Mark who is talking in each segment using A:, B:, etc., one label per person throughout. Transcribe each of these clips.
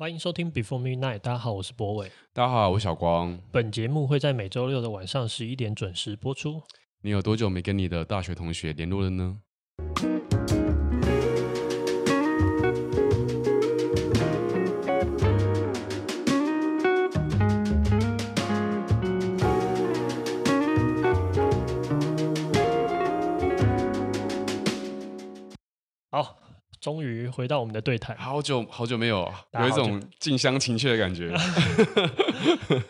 A: 欢迎收听 Before Midnight，大家好，我是博伟。
B: 大家好，我是小光。
A: 本节目会在每周六的晚上十一点准时播出。
B: 你有多久没跟你的大学同学联络了呢？
A: 终于回到我们的对谈，
B: 好久好久没有，有一种近乡情怯的感觉。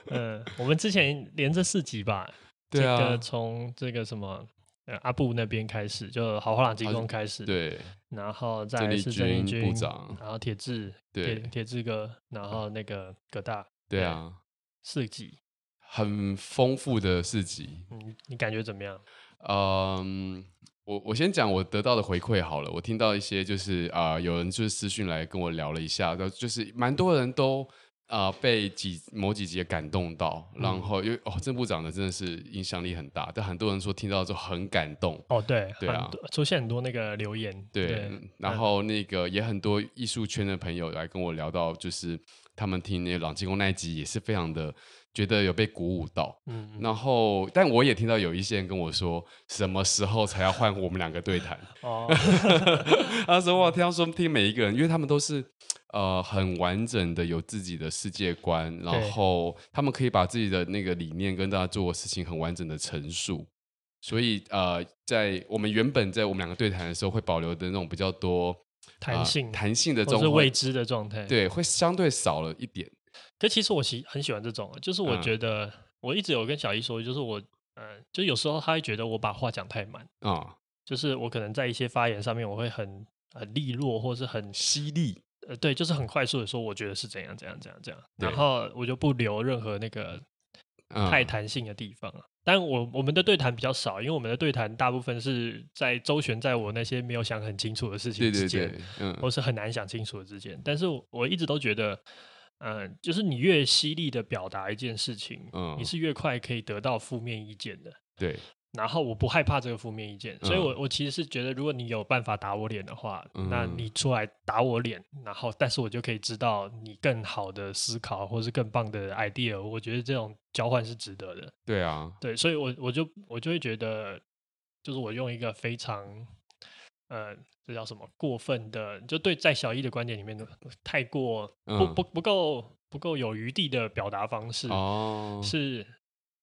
A: 嗯，我们之前连着四集吧，
B: 对啊，
A: 这个从这个什么阿布那边开始，就豪华朗金工开始，
B: 对，
A: 然后再来是郑丽君
B: 部长，
A: 然后铁志，对，铁志哥，然后那个葛大，
B: 对啊，
A: 四集，
B: 很丰富的四集。
A: 嗯，你感觉怎么样？
B: 嗯。我我先讲我得到的回馈好了，我听到一些就是啊、呃，有人就是私讯来跟我聊了一下，就是蛮多人都啊、呃、被几某几集感动到，嗯、然后因为哦郑部长的真的是影响力很大，但很多人说听到之后很感动
A: 哦，对
B: 对啊，
A: 出现很多那个留言，
B: 对，对然后那个也很多艺术圈的朋友来跟我聊到，就是他们听那个朗基公那一集也是非常的。觉得有被鼓舞到，嗯，然后，但我也听到有一些人跟我说，什么时候才要换我们两个对谈？哦，他说我听到说听每一个人，因为他们都是呃很完整的有自己的世界观，然后他们可以把自己的那个理念跟大家做的事情很完整的陈述，所以呃，在我们原本在我们两个对谈的时候会保留的那种比较多
A: 弹性、
B: 呃、弹性的这种，
A: 是未知的状态，
B: 对，会相对少了一点。
A: 可其实我喜很喜欢这种，就是我觉得、嗯、我一直有跟小姨说，就是我，呃，就有时候他会觉得我把话讲太满啊，嗯、就是我可能在一些发言上面我会很很利落，或是很
B: 犀利，
A: 呃，对，就是很快速的说，我觉得是怎样怎样怎样怎样，然后我就不留任何那个太弹性的地方。嗯、但我我们的对谈比较少，因为我们的对谈大部分是在周旋在我那些没有想很清楚的事情之间，对对对，嗯，或是很难想清楚的之间。但是我一直都觉得。嗯，就是你越犀利的表达一件事情，嗯，你是越快可以得到负面意见的。
B: 对，
A: 然后我不害怕这个负面意见，嗯、所以我我其实是觉得，如果你有办法打我脸的话，嗯、那你出来打我脸，然后但是我就可以知道你更好的思考或是更棒的 idea，我觉得这种交换是值得的。
B: 对啊，
A: 对，所以我我就我就会觉得，就是我用一个非常。呃，这叫什么过分的？就对，在小一的观点里面，太过不不不够不够有余地的表达方式，哦，是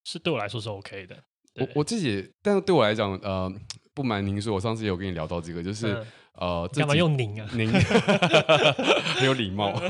A: 是对我来说是 OK 的。
B: 我我自己，但是对我来讲，呃，不瞒您说，我上次也有跟你聊到这个，就是、嗯、呃，
A: 干嘛用您啊？
B: 您 很有礼貌。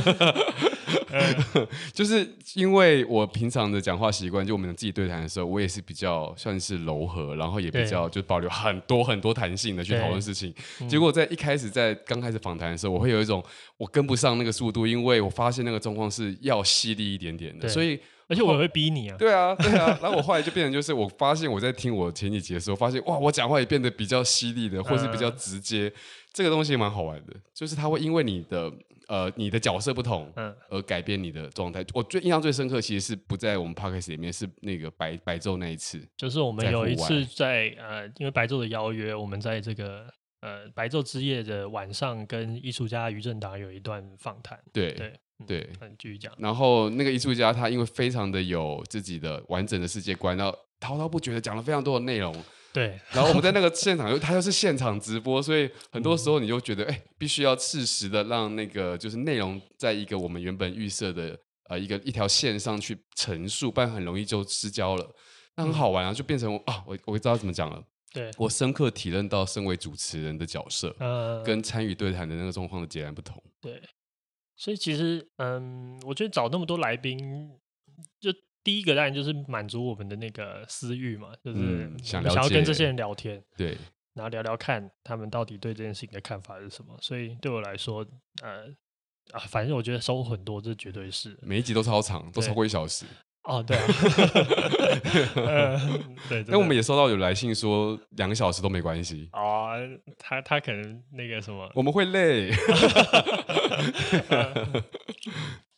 B: 就是因为我平常的讲话习惯，就我们自己对谈的时候，我也是比较算是柔和，然后也比较就保留很多很多弹性的去讨论事情。结果在一开始在刚开始访谈的时候，我会有一种我跟不上那个速度，因为我发现那个状况是要犀利一点点的，所以
A: 而且我也会逼你啊。
B: 对啊，对啊。然后我后来就变成就是，我发现我在听我前几集的时候，发现哇，我讲话也变得比较犀利的，或是比较直接。这个东西蛮好玩的，就是它会因为你的。呃，你的角色不同，嗯，而改变你的状态。嗯、我最印象最深刻，其实是不在我们 podcast 里面，是那个白白昼那一次。
A: 就是我们有一次在，在呃，因为白昼的邀约，我们在这个呃白昼之夜的晚上，跟艺术家于正达有一段访谈。
B: 对对对，
A: 嗯，继续讲。
B: 然后那个艺术家他因为非常的有自己的完整的世界观，然后滔滔不绝的讲了非常多的内容。
A: 对，
B: 然后我们在那个现场又，他又是现场直播，所以很多时候你就觉得，哎、欸，必须要适时的让那个就是内容在一个我们原本预设的呃一个一条线上去陈述，不然很容易就失焦了。那很好玩啊，就变成啊，我我知道怎么讲了。
A: 对，
B: 我深刻体认到身为主持人的角色，
A: 呃，
B: 跟参与对谈的那个状况的截然不同。
A: 对，所以其实嗯，我觉得找那么多来宾就。第一个当然就是满足我们的那个私欲嘛，就是想想要跟这些人聊天，
B: 对，
A: 然后聊聊看他们到底对这件事情的看法是什么。所以对我来说，呃啊，反正我觉得收获很多，这绝对是
B: 每一集都超长，都超过一小时。
A: 哦，对啊，对。
B: 那我们也收到有来信说两个小时都没关系。
A: 哦，他他可能那个什么，
B: 我们会累。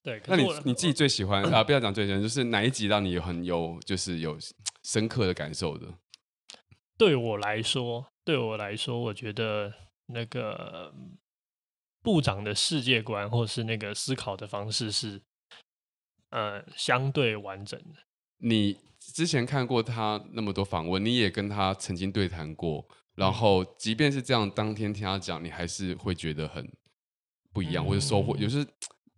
A: 对，
B: 那你你自己最喜欢 啊？不要讲最喜欢，就是哪一集让你很有就是有深刻的感受的？
A: 对我来说，对我来说，我觉得那个部长的世界观或是那个思考的方式是呃相对完整的。
B: 你之前看过他那么多访问，你也跟他曾经对谈过，然后即便是这样，当天听他讲，你还是会觉得很不一样，嗯、或者收获，有时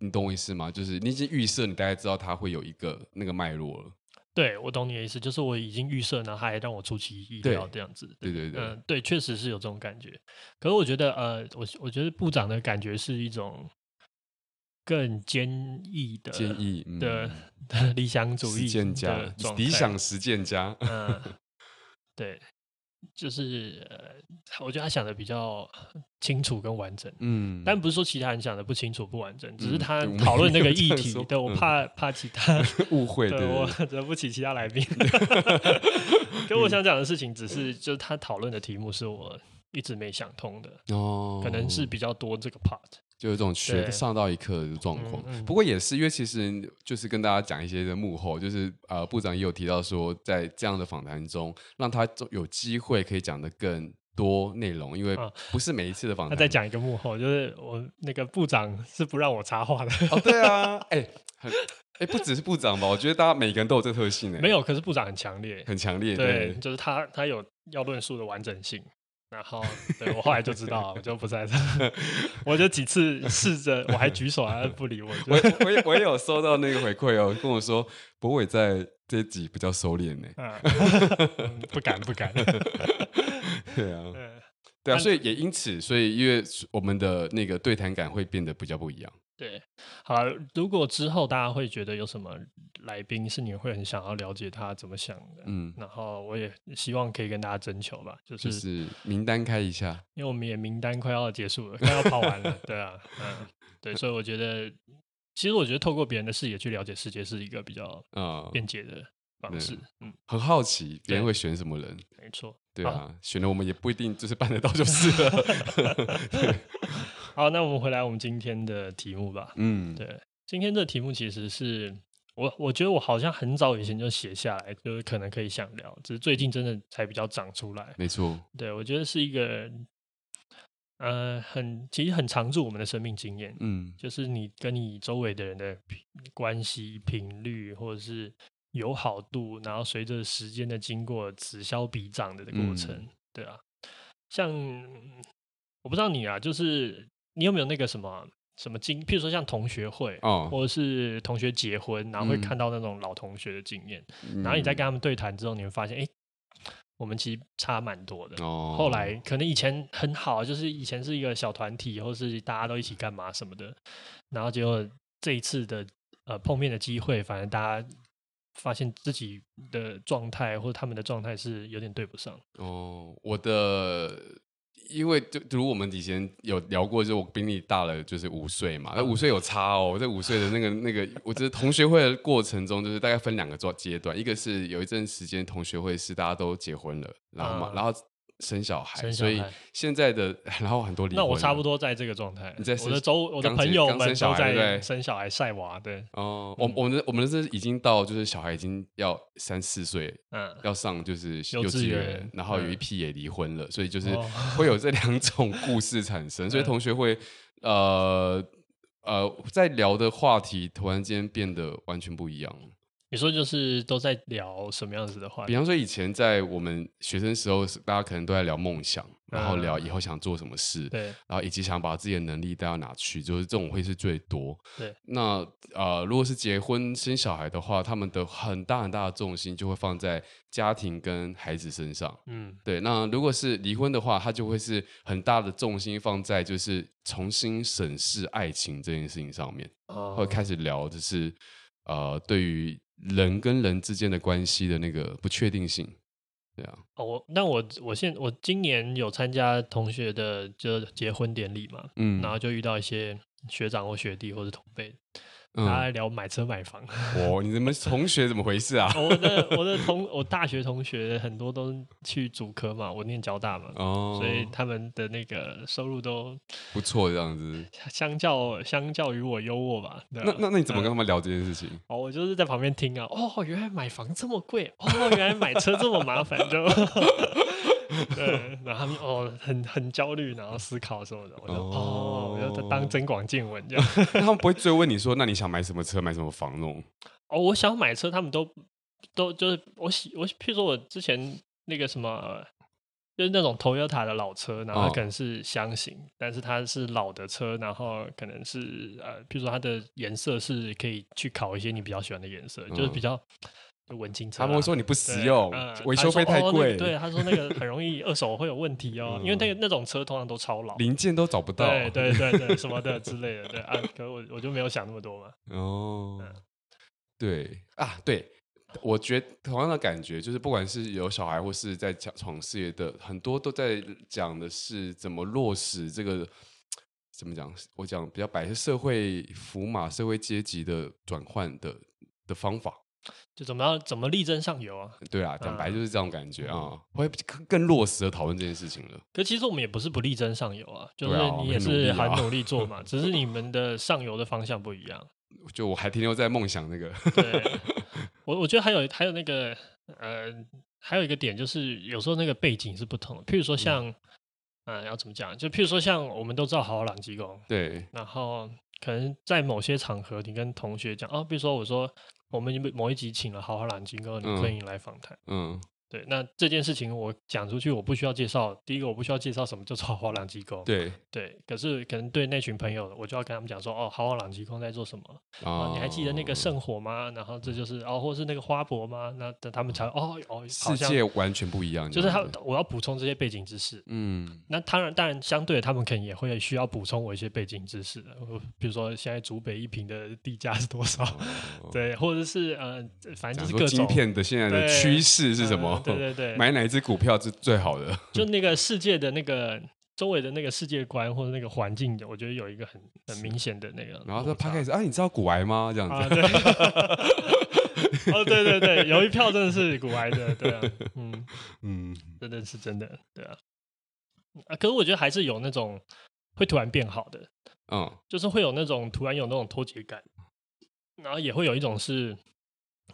B: 你懂我意思吗？就是你已经预设，你大概知道它会有一个那个脉络了。
A: 对，我懂你的意思，就是我已经预设，然后他还让我出其意料这样子。
B: 对对对，嗯、
A: 呃，对，确实是有这种感觉。可是我觉得，呃，我我觉得部长的感觉是一种更坚毅的、
B: 坚毅、嗯、
A: 的的理想主义
B: 实践家、理想实践家。嗯，
A: 对。就是呃，我觉得他想的比较清楚跟完整，嗯，但不是说其他人想的不清楚不完整，嗯、只是他讨论那个议题，对，我怕、嗯、怕其他
B: 误会，对，
A: 我惹不起其他来宾。跟我想讲的事情，只是就是他讨论的题目是我一直没想通的哦，可能是比较多这个 part。
B: 就有这种学上到一课的状况，嗯嗯、不过也是因为其实就是跟大家讲一些的幕后，就是呃部长也有提到说，在这样的访谈中，让他有机会可以讲得更多内容，因为不是每一次的访谈。他
A: 再讲一个幕后，就是我那个部长是不让我插话的。
B: 哦，对啊，哎、欸，很哎、欸，不只是部长吧？我觉得大家每个人都有这个特性哎。
A: 没有，可是部长很强烈，
B: 很强烈，
A: 对，
B: 对
A: 就是他他有要论述的完整性。然后，对我后来就知道，我就不在这。我就几次试着，我还举手，还是不理我。
B: 我我也我也有收到那个回馈哦，跟我说博伟在这集比较收敛呢。
A: 嗯，不敢 不敢。
B: 对啊，对啊，所以也因此，所以因为我们的那个对谈感会变得比较不一样。
A: 对，好，如果之后大家会觉得有什么来宾是你会很想要了解他怎么想的，嗯，然后我也希望可以跟大家征求吧，就是，
B: 就是名单开一下，
A: 因为我们也名单快要结束了，快要跑完了，对啊，嗯，对，所以我觉得，其实我觉得透过别人的视野去了解世界是一个比较啊便捷的方式，嗯，
B: 嗯，很好奇别人会选什么人，
A: 没错，
B: 对啊，好选了我们也不一定就是办得到就是了。对
A: 好，那我们回来我们今天的题目吧。嗯，对，今天这题目其实是我，我觉得我好像很早以前就写下来，就是可能可以想聊，只是最近真的才比较长出来。
B: 没错，
A: 对，我觉得是一个，呃，很其实很常驻我们的生命经验。嗯，就是你跟你周围的人的关系频率，或者是友好度，然后随着时间的经过，此消彼长的的过程。嗯、对啊，像我不知道你啊，就是。你有没有那个什么什么经？譬如说像同学会，哦，或者是同学结婚，然后会看到那种老同学的经验，嗯、然后你再跟他们对谈之后，你会发现，哎、欸，我们其实差蛮多的。哦，后来可能以前很好，就是以前是一个小团体，或是大家都一起干嘛什么的，然后结果这一次的呃碰面的机会，反正大家发现自己的状态或者他们的状态是有点对不上。
B: 哦，我的。因为就如我们以前有聊过，就我比你大了就是五岁嘛，那五岁有差哦。这五岁的那个那个，我觉得同学会的过程中，就是大概分两个阶阶段，一个是有一阵时间同学会是大家都结婚了，然后嘛，嗯、然后。生小孩，所以现在的 然后很多离婚。
A: 那我差不多在这个状态。你在我的周我的朋友们都在生小孩晒娃，对。哦，我
B: 我们的我们是已经到就是小孩已经要三四岁，嗯，要上就是幼稚园，然后有一批也离婚了，所以就是会有这两种故事产生，所以同学会呃呃在聊的话题突然间变得完全不一样。
A: 你说就是都在聊什么样子的话？
B: 比方说以前在我们学生时候，大家可能都在聊梦想，然后聊以后想做什么事，对，然后以及想把自己的能力带到哪去，就是这种会是最多。对，那呃，如果是结婚生小孩的话，他们的很大很大的重心就会放在家庭跟孩子身上。嗯，对。那如果是离婚的话，他就会是很大的重心放在就是重新审视爱情这件事情上面，哦，会开始聊就是呃，对于。人跟人之间的关系的那个不确定性，对啊。
A: 哦，我那我我现我今年有参加同学的就结婚典礼嘛，嗯，然后就遇到一些学长或学弟或者同辈。大家来聊买车买房。
B: 哦，你们同学怎么回事啊？
A: 我的我的同 我大学同学很多都去主科嘛，我念交大嘛，哦，所以他们的那个收入都
B: 不错，这样子。
A: 相较相较于我优渥吧。
B: 那那那你怎么跟他们聊这件事情？
A: 哦，我就是在旁边听啊。哦，原来买房这么贵。哦，原来买车这么麻烦，就 对，然后他们哦，很很焦虑，然后思考什么的。我就哦，要当增广见闻这样。
B: 那 他们不会追问你说，那你想买什么车，买什么房那种？
A: 哦，我想买车，他们都都就是我喜我，譬如说我之前那个什么。就是那种 Toyota 的老车，然后它可能是箱型，哦，但是它是老的车，然后可能是呃，比如说它的颜色是可以去考一些你比较喜欢的颜色，嗯，就是比较文青车。
B: 他们会说你不实用，维修费太贵，哦。对，
A: 他说那个很容易二手会有问题哦，嗯，因为那个那种车通常都超老，
B: 零件都找不到，
A: 对对对对，什么的之类的。对啊，可是我我就没有想那么多嘛。
B: 哦，嗯，对啊，对。我觉得同样的感觉，就是不管是有小孩或是在闯闯事业的，很多都在讲的是怎么落实这个，怎么讲？我讲比较白是社会福码、社会阶级的转换的的方法，
A: 就怎么样怎么力争上游啊？
B: 对啊，讲白就是这种感觉啊，嗯、会更落实的讨论这件事情了。
A: 可其实我们也不是不力争上游啊，就是你也是很努力 做嘛，啊、只是你们的上游的方向不一样。
B: 就我还停留在梦想那个。
A: 对。我我觉得还有还有那个呃，还有一个点就是有时候那个背景是不同的。譬如说像，嗯、呃，要怎么讲？就譬如说像我们都知道好好朗机构，
B: 对。
A: 然后可能在某些场合，你跟同学讲哦，比如说我说我们某一集请了豪华蓝鲸哥，你可以来访谈，嗯。嗯对，那这件事情我讲出去，我不需要介绍。第一个，我不需要介绍什么叫做好好朗机构。
B: 对
A: 对，可是可能对那群朋友，我就要跟他们讲说，哦，豪华朗机构在做什么？哦，你还记得那个圣火吗？然后这就是哦，或是那个花博吗？那等他们才哦哦，
B: 世界完全不一样。
A: 就是他，我要补充这些背景知识。嗯，那当然，当然，相对的，他们可能也会需要补充我一些背景知识的。比如说，现在竹北一平的地价是多少？哦、对，或者是呃，反正就是各种晶
B: 片的现在的趋势是什么？
A: 对对对，
B: 买哪一只股票是最好的？
A: 就那个世界的那个周围的那个世界观或者那个环境，我觉得有一个很很明显的那个。
B: 然后说他开始啊，你知道股癌吗？这样子。啊、对
A: 哦，对对对，有一票真的是股癌的，对啊，嗯 嗯，真的是真的，对啊。啊，可是我觉得还是有那种会突然变好的，嗯，就是会有那种突然有那种脱节感，然后也会有一种是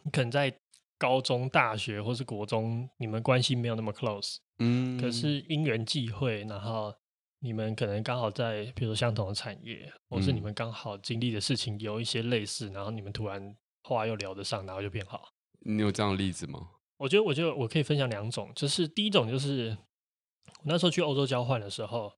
A: 你可能在。高中、大学或是国中，你们关系没有那么 close，嗯，可是因缘际会，然后你们可能刚好在，比如说相同的产业，或是你们刚好经历的事情有一些类似，然后你们突然话又聊得上，然后就变好。
B: 你有这样的例子吗？
A: 我觉得，我觉得我可以分享两种，就是第一种就是我那时候去欧洲交换的时候，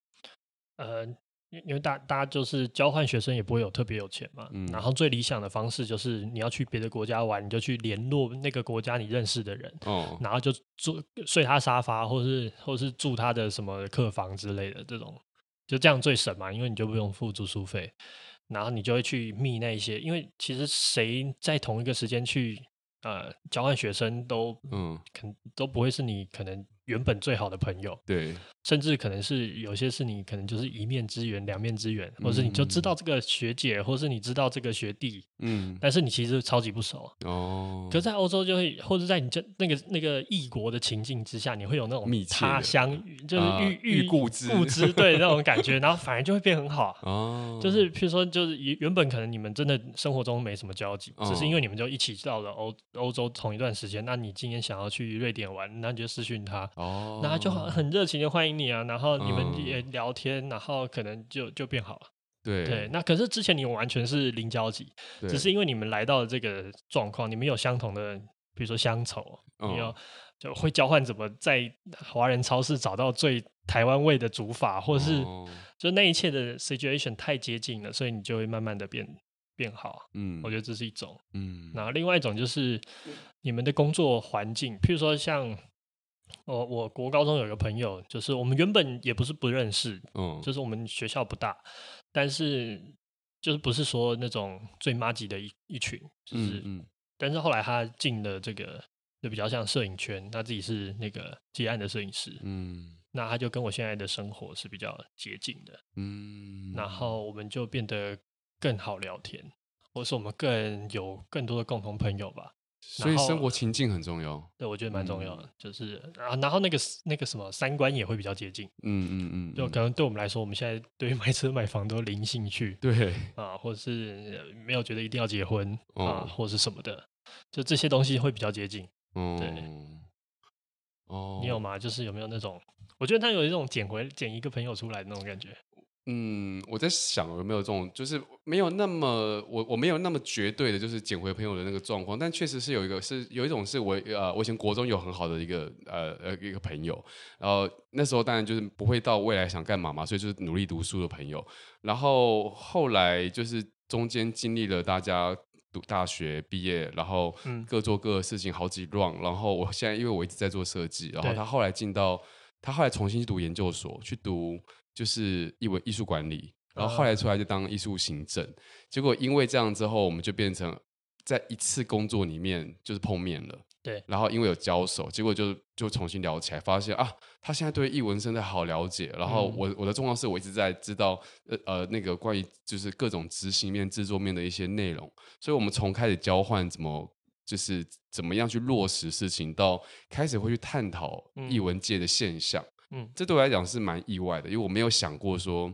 A: 呃。因因为大大家就是交换学生也不会有特别有钱嘛，嗯，然后最理想的方式就是你要去别的国家玩，你就去联络那个国家你认识的人，哦，然后就住睡他沙发，或是或是住他的什么客房之类的这种，就这样最省嘛，因为你就不用付住宿费，然后你就会去密那一些，因为其实谁在同一个时间去呃交换学生都嗯，肯都不会是你可能。原本最好的朋友，
B: 对，
A: 甚至可能是有些是你可能就是一面之缘、两面之缘，或是你就知道这个学姐，或是你知道这个学弟，嗯，但是你其实超级不熟哦。可在欧洲就会，或者在你这那个那个异国的情境之下，你会有那种他乡就是遇遇故知。故知对那种感觉，然后反而就会变很好 哦。就是譬如说，就是原本可能你们真的生活中没什么交集，只是因为你们就一起到了欧欧洲同一段时间，那你今天想要去瑞典玩，那你就私讯他。哦，然后就很热情的欢迎你啊，然后你们也聊天，嗯、然后可能就就变好了。
B: 对对，
A: 那可是之前你们完全是零交集，只是因为你们来到了这个状况，你们有相同的，比如说乡愁，嗯、你有就会交换怎么在华人超市找到最台湾味的煮法，或者是就那一切的 situation 太接近了，所以你就会慢慢的变变好。嗯，我觉得这是一种。嗯，然后另外一种就是你们的工作环境，譬如说像。我我国高中有一个朋友，就是我们原本也不是不认识，嗯，就是我们学校不大，但是就是不是说那种最麻吉的一一群，就是，嗯，嗯，但是后来他进了这个，就比较像摄影圈，他自己是那个接案的摄影师，嗯，那他就跟我现在的生活是比较接近的，嗯，然后我们就变得更好聊天，或是我们更有更多的共同朋友吧。
B: 所以生活情境很重要，
A: 对，我觉得蛮重要的，嗯、就是啊，然后那个那个什么三观也会比较接近，嗯嗯嗯，就可能对我们来说，我们现在对于买车买房都零兴趣，
B: 对
A: 啊，或者是没有觉得一定要结婚、哦、啊，或者是什么的，就这些东西会比较接近，嗯，对。哦，你有吗？就是有没有那种？我觉得他有一种捡回捡一个朋友出来的那种感觉。
B: 嗯，我在想有没有这种，就是没有那么我我没有那么绝对的，就是捡回朋友的那个状况。但确实是有一个，是有一种是我呃，我以前国中有很好的一个呃呃一个朋友，然后那时候当然就是不会到未来想干嘛嘛，所以就是努力读书的朋友。然后后来就是中间经历了大家读大学毕业，然后各做各的事情好几 round，然后我现在因为我一直在做设计，然后他后来进到他后来重新去读研究所去读。就是艺文艺术管理，然后后来出来就当艺术行政，嗯、结果因为这样之后，我们就变成在一次工作里面就是碰面了，
A: 对，
B: 然后因为有交手，结果就就重新聊起来，发现啊，他现在对艺文真的好了解，然后我、嗯、我的重要是我一直在知道呃呃那个关于就是各种执行面、制作面的一些内容，所以我们从开始交换怎么就是怎么样去落实事情，到开始会去探讨艺文界的现象。嗯。嗯，这对我来讲是蛮意外的，因为我没有想过说，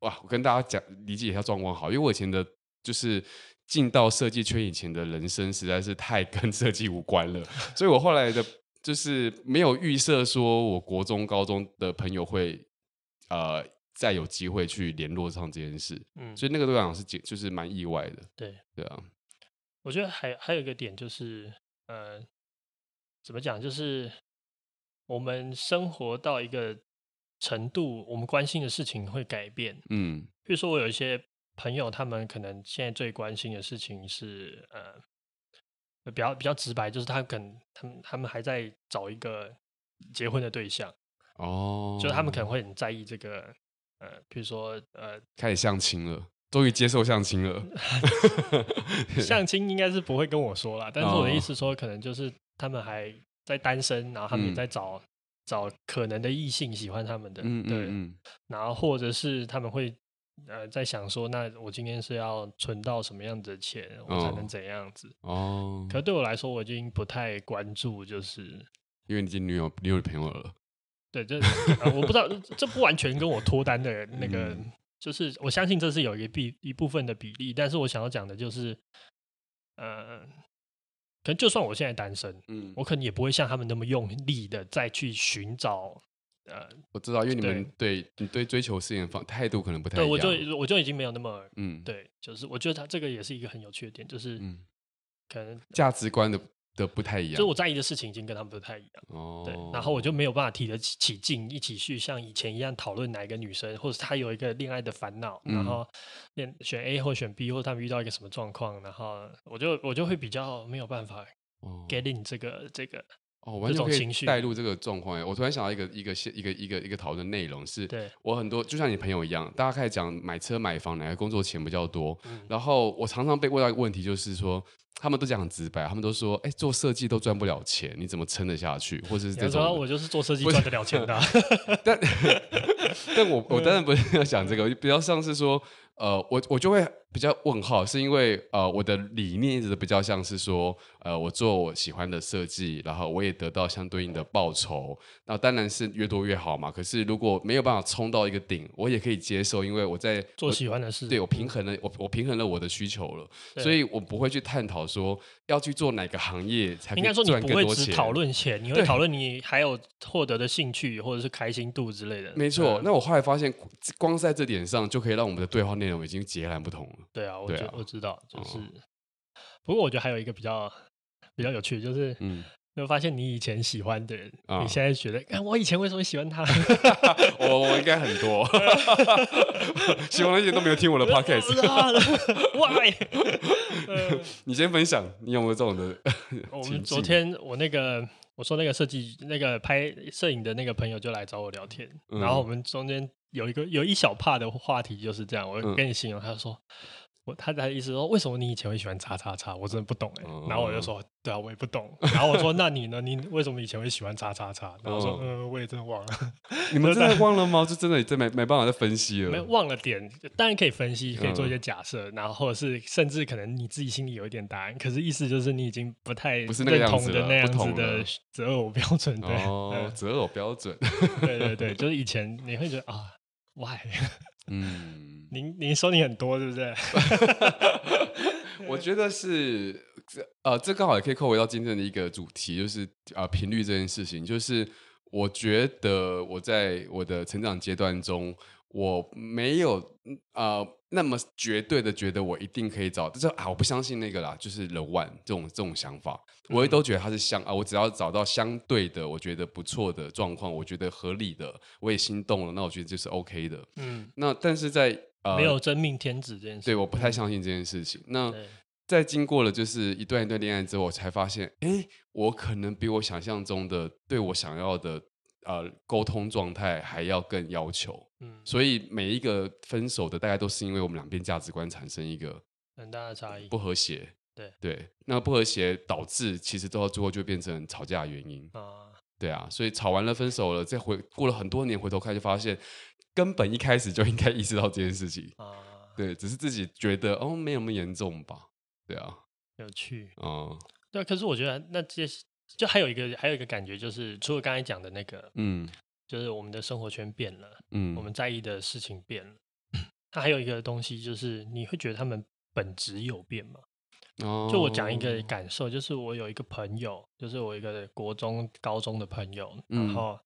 B: 哇，我跟大家讲理解一下状况好，因为我以前的，就是进到设计圈以前的人生实在是太 跟设计无关了，所以我后来的，就是没有预设说我国中、高中的朋友会，呃，再有机会去联络上这件事，嗯，所以那个对我来讲是就是蛮意外的，
A: 对，
B: 对啊，
A: 我觉得还还有一个点就是，呃，怎么讲就是。我们生活到一个程度，我们关心的事情会改变。嗯，比如说我有一些朋友，他们可能现在最关心的事情是，呃，比较比较直白，就是他可能他们他们还在找一个结婚的对象。哦，就是他们可能会很在意这个，呃，比如说呃，
B: 开始相亲了，终于接受相亲了。
A: 相亲应该是不会跟我说啦，但是我的意思说，可能就是他们还。在单身，然后他们也在找、嗯、找可能的异性喜欢他们的，嗯、对，嗯、然后或者是他们会呃在想说，那我今天是要存到什么样子的钱，我才能怎样子？哦，可是对我来说，我已经不太关注，就是
B: 因为你已经女友女友朋友了，
A: 对，这、呃、我不知道，这不完全跟我脱单的 那个，嗯、就是我相信这是有一个比一部分的比例，但是我想要讲的就是，呃。可能就算我现在单身，嗯，我可能也不会像他们那么用力的再去寻找，呃，
B: 我知道，因为你们对，对你对追求事业方态度可能不太一样，对，
A: 我就我就已经没有那么，嗯，对，就是我觉得他这个也是一个很有趣的点，就是，嗯，可能
B: 价值观的。的不太一样，
A: 就我在意的事情已经跟他们不太一样。哦，对，然后我就没有办法提得起起劲，一起去像以前一样讨论哪一个女生，或者她有一个恋爱的烦恼，嗯、然后选选 A 或选 B，或者他们遇到一个什么状况，然后我就我就会比较没有办法 get in 这个、哦、这个
B: 哦，完全可以带入这个状况。我突然想到一个一个一个一个一个讨论内容是，我很多就像你朋友一样，大家开始讲买车买房哪个工作钱比较多，嗯、然后我常常被问到一个问题，就是说。他们都讲很直白，他们都说：“哎、欸，做设计都赚不了钱，你怎么撑得下去？”或者是这种，
A: 我就是做设计赚得了钱的、啊。
B: 但但我我当然不是要讲这个，比较像是说。呃，我我就会比较问号，是因为呃，我的理念一直都比较像是说，呃，我做我喜欢的设计，然后我也得到相对应的报酬，那当然是越多越好嘛。可是如果没有办法冲到一个顶，我也可以接受，因为我在
A: 做喜欢的事，
B: 对我平衡了，我我平衡了我的需求了，所以我不会去探讨说要去做哪个行业才应该说你不会只
A: 讨论钱，你会讨论你还有获得的兴趣或者是开心度之类的。
B: 没错，嗯、那我后来发现，光在这点上就可以让我们的对话内容已经截然不同了。
A: 对啊，我觉我知道，就是。哦、不过我觉得还有一个比较比较有趣，就是嗯，有发现你以前喜欢的人，哦、你现在觉得，哎，我以前为什么喜欢他？
B: 我我应该很多，喜欢那些都没有听我的 podcast。Why？你先分享，你有没有这种的？
A: 我们昨天我那个我说那个设计那个拍摄影的那个朋友就来找我聊天，嗯、然后我们中间。有一个有一小帕的话题就是这样，我跟你形容，他说。我他的意思说，为什么你以前会喜欢叉叉叉？我真的不懂哎。然后我就说，对啊，我也不懂。然后我说，那你呢？你为什么以前会喜欢叉叉叉？然后说，嗯，我也真的忘了。
B: 你们真的忘了吗？就真的真没没办法再分析了。
A: 没忘了点，当然可以分析，可以做一些假设，然后或者是甚至可能你自己心里有一点答案。可是意思就是你已经不太不是认同的那样子的择偶标准。对
B: 哦，择偶标准。
A: 对对对，就是以前你会觉得啊，why？嗯，您您说你很多，是不是？
B: 我觉得是这呃，这刚好也可以扣回到今天的一个主题，就是呃频率这件事情。就是我觉得我在我的成长阶段中，我没有呃那么绝对的觉得我一定可以找，就是啊我不相信那个啦，就是 the one 这种这种想法，我也都觉得它是相啊，我只要找到相对的，我觉得不错的状况，我觉得合理的，我也心动了，那我觉得就是 OK 的。嗯，那但是在呃
A: 没有真命天子这件事，
B: 对，我不太相信这件事情。嗯、那在经过了就是一段一段恋爱之后，我才发现，哎，我可能比我想象中的对我想要的呃沟通状态还要更要求。嗯，所以每一个分手的大概都是因为我们两边价值观产生一个
A: 很大的差异，
B: 不和谐。
A: 对
B: 对，那不和谐导致其实到最后就变成吵架的原因啊。对啊，所以吵完了分手了，再回过了很多年回头看，就发现根本一开始就应该意识到这件事情啊。对，只是自己觉得哦没有那么严重吧。对啊，
A: 有趣哦。对，可是我觉得那这些就还有一个还有一个感觉，就是除了刚才讲的那个，嗯，就是我们的生活圈变了，嗯，我们在意的事情变了。它还有一个东西，就是你会觉得他们本质有变吗？哦，就我讲一个感受，就是我有一个朋友，就是我一个国中、高中的朋友，然后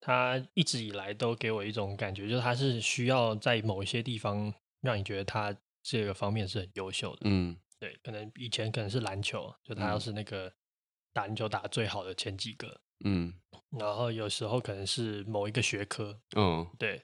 A: 他一直以来都给我一种感觉，就是他是需要在某一些地方让你觉得他这个方面是很优秀的，嗯。对，可能以前可能是篮球，就他要是那个打篮球打最好的前几个，嗯，然后有时候可能是某一个学科，嗯，对，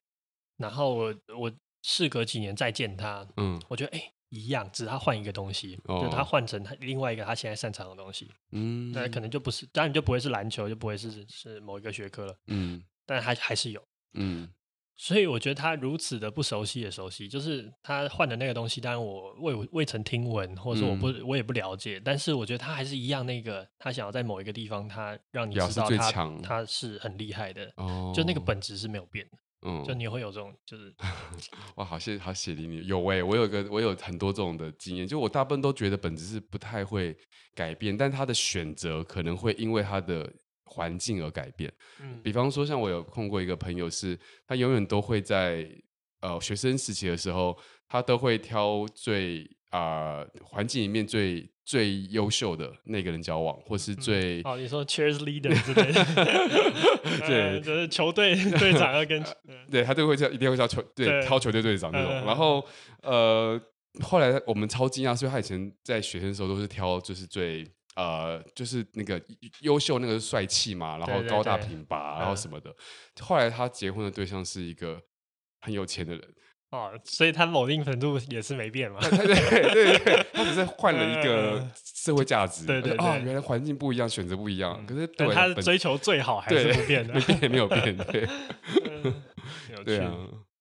A: 然后我我事隔几年再见他，嗯，我觉得哎一样，只是他换一个东西，哦、就他换成他另外一个他现在擅长的东西，嗯，那可能就不是，当然就不会是篮球，就不会是是某一个学科了，嗯，但还还是有，嗯。所以我觉得他如此的不熟悉也熟悉，就是他换的那个东西，当然我未未曾听闻，或者说我不、嗯、我也不了解，但是我觉得他还是一样那个，他想要在某一个地方，他让你知道他他是很厉害的，哦、就那个本质是没有变的，嗯，就你会有这种就是，
B: 哇，好谢好谢你有喂、欸，我有个我有很多这种的经验，就我大部分都觉得本质是不太会改变，但他的选择可能会因为他的。环境而改变，嗯，比方说像我有碰过一个朋友是，是他永远都会在呃学生时期的时候，他都会挑最啊环、呃、境里面最最优秀的那个人交往，或是最、嗯、哦你说 cheers leader 之类的，对，
A: 就是球队队长要跟，
B: 对他都会叫一定会叫球对，挑球队队长那种，嗯、然后呃后来我们超惊讶，所以他以前在学生的时候都是挑就是最。呃，就是那个优秀那个帅气嘛，然后高大挺拔，对对对，然后什么的。嗯、后来他结婚的对象是一个很有钱的人
A: 哦，所以他某定程度也是没变嘛。
B: 对对对对，他只是换了一个社会价值。对对啊、哦，原来环境不一样，选择不一样。嗯、可是对
A: 他追求最好还是不变的，
B: 没变没有变。对，
A: 嗯、对啊，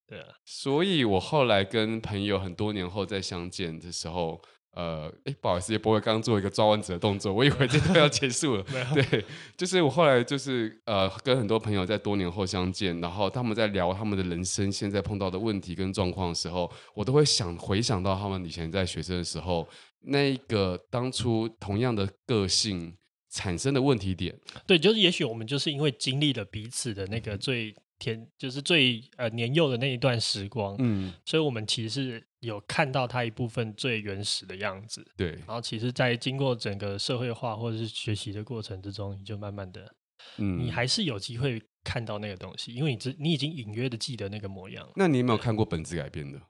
A: 对啊。
B: 所以我后来跟朋友很多年后再相见的时候。呃，哎，不好意思，也不会刚刚做一个抓弯子的动作，我以为这都要结束了。对，就是我后来就是呃，跟很多朋友在多年后相见，然后他们在聊他们的人生现在碰到的问题跟状况的时候，我都会想回想到他们以前在学生的时候，那个当初同样的个性产生的问题点。
A: 对，就是也许我们就是因为经历了彼此的那个最。天就是最呃年幼的那一段时光，嗯，所以我们其实是有看到它一部分最原始的样子，
B: 对。
A: 然后其实，在经过整个社会化或者是学习的过程之中，你就慢慢的，嗯，你还是有机会看到那个东西，因为你只你已经隐约的记得那个模样。
B: 那你有没有看过本质改变的？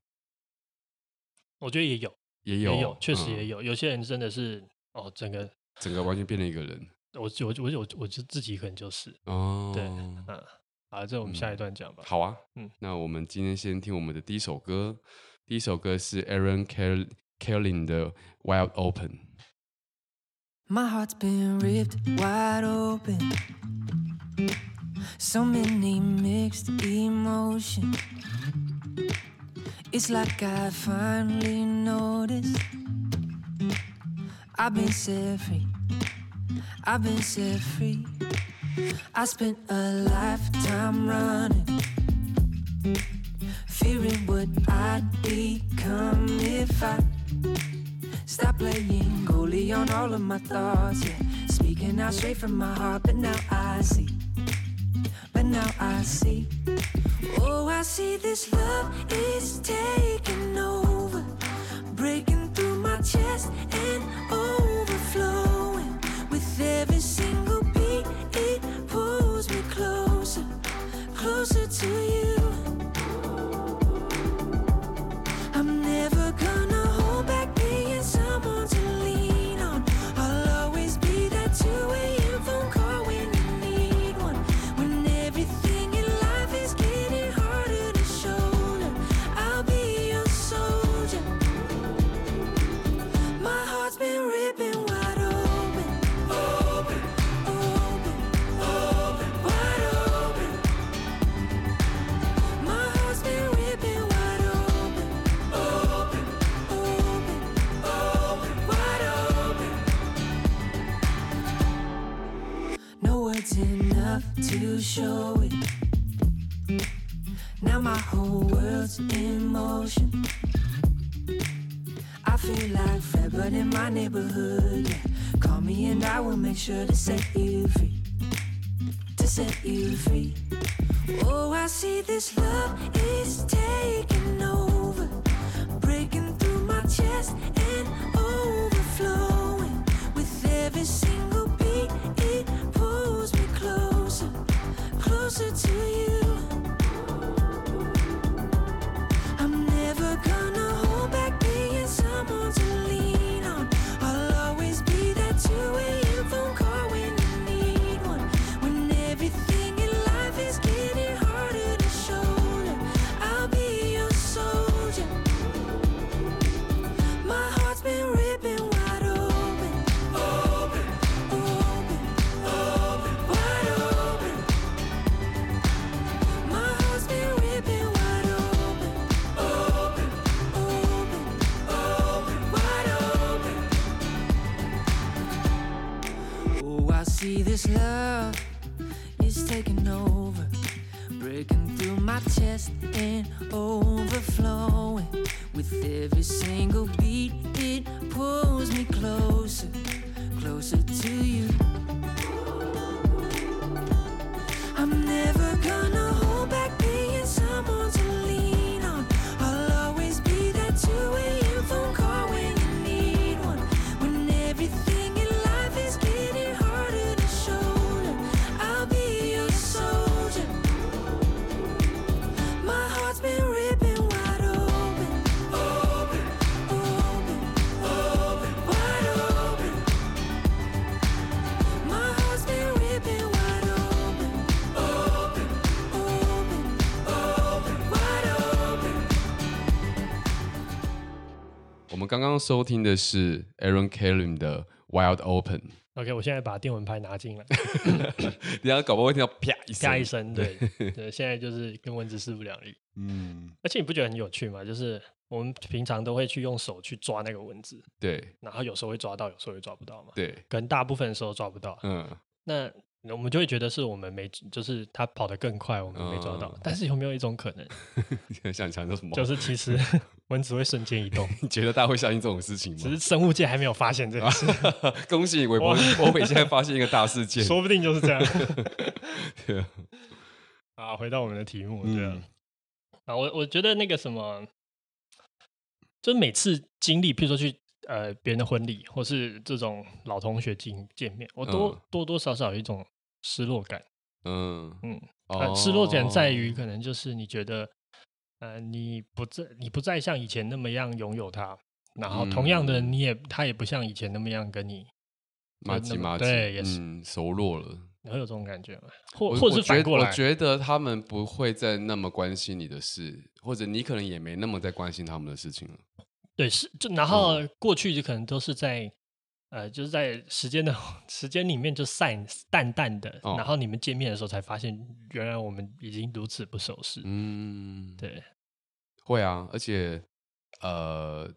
A: 我觉得也有，
B: 也有，
A: 也有，确实也有。嗯、有些人真的是哦，整个
B: 整个完全变了一个人。
A: 我我我我我就自己可能就是哦，对，嗯。好，这我们下一段讲吧。
B: 好啊，嗯，那我们今天先听我们的第一首歌，第一首歌是 Aaron Carlin 的 Wide Open。My heart's been ripped wide open. So many mixed emotions. It's like I finally noticed. I've been set free. I've been set free. I spent a lifetime running, fearing what I'd become if I stop playing goalie on all of my thoughts. Yeah, speaking out straight from my heart, but now I see. But now I see. Oh, I see this love is taking over, breaking through my chest and overflowing
C: with every single beat. It pulls me closer, closer to you. Love to show it. Now my whole world's in motion. I feel like Fred, in my neighborhood. Yeah. Call me and I will make sure to set you free. To set you free. Oh, I see this love is taking over, breaking through my chest and
B: 刚刚收听的是 Aaron Kalim 的 Wild
A: Open，OK，我现在把电蚊拍拿进来，
B: 等一下搞不好会听到啪一声，
A: 啪一声，对对，现在就是跟蚊子势不两立。
B: 嗯，
A: 而且你不觉得很有趣吗？就是我们平常都会去用手去抓那个蚊子，
B: 对。
A: 然后有时候会抓到，有时候会抓不到嘛。
B: 对，
A: 可能大部分的时候抓不到，
B: 嗯，
A: 那我们就会觉得是我们没，就是他跑得更快，我们没抓到。
B: 嗯
A: 但是有没有一种可能，
B: 想强调什么？
A: 就是其实 蚊子会瞬间移动，
B: 你觉得大家会相信这种事情吗？
A: 只是生物界还没有发现这件事，
B: 恭喜你，韦伯伯伟现在发现一个大事件，
A: 说不定就是这样。
B: 对啊，
A: 啊，回到我们的题目，对啊，
B: 嗯
A: 啊，我我觉得那个什么，就是每次经历，譬如说去呃别人的婚礼，或是这种老同学见见面，我多、
B: 嗯
A: 多多少少有一种失落感。
B: 嗯
A: 嗯，失落感在于可能就是你觉得，呃，你不再你不再像以前那么样拥有他，然后同样的
B: 嗯
A: 你也他也不像以前那么样跟你
B: 麻吉麻吉，
A: 对，也是、
B: 嗯，熟络了。
A: 你会有这种感觉吗？或或者是反过来，
B: 我觉得，我觉得他们不会再那么关心你的事，或者你可能也没那么在关心他们的事情了。
A: 对，是就然后过去就可能都是在、呃，就是在时间的 时间里面就散淡淡的，
B: 哦
A: 然后你们见面的时候才发现，原来我们已经如此不熟识。
B: 嗯，
A: 对，
B: 会啊，而且呃，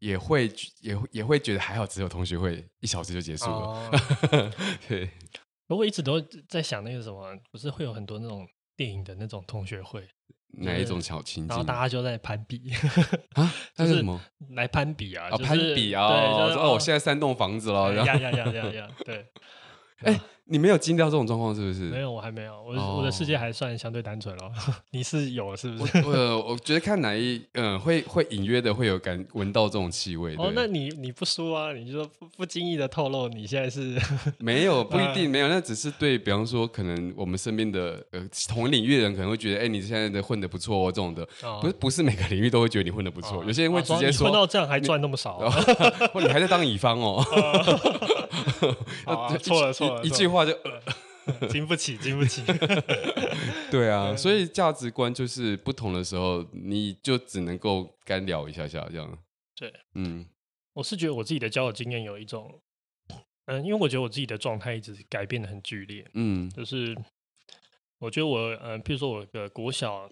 B: 也会也会也会觉得还好，只有同学会一小时就结束了。
A: 哦
B: 对，
A: 我一直都在想那个什么，不是会有很多那种电影的那种同学会，
B: 哪一种小情境
A: 然后大家就在攀比
B: 啊？那
A: 就是是
B: 什么？
A: 来攀比啊，
B: 啊，
A: 就是
B: 攀比啊！
A: 对，就是
B: 说哦，我现在三栋房子了，
A: 呀呀呀呀呀，对。
B: 哎，你没有经历到这种状况是不是？
A: 没有，我还没有，我、
B: 哦
A: 我的世界还算相对单纯哦。你是有是不是？
B: 我呃，我觉得看哪一嗯，会会隐约的会有感闻到这种气味。
A: 哦，那你你不说啊？你就说不不经意的透露，你现在是
B: 没有不一定
A: 呃
B: 没有，那只是对比方说，可能我们身边的呃同领域的人可能会觉得，哎，你现在的混的不错哦，这种的，
A: 哦
B: 不是不是每个领域都会觉得你混的不错，
A: 哦
B: 有些人会直接说
A: 混到这样还赚那么少、
B: 你还在当乙方哦，
A: 啊错了错了，
B: 一一句话就
A: 呃经不起经不起。
B: 对啊，所以价值观就是不同的时候，你就只能够干聊一下下这样。
A: 对，
B: 嗯。
A: 我是觉得我自己的交友经验有一种，嗯，因为我觉得我自己的状态一直改变的很剧烈，
B: 嗯。
A: 就是我觉得我，嗯，譬如说我的国小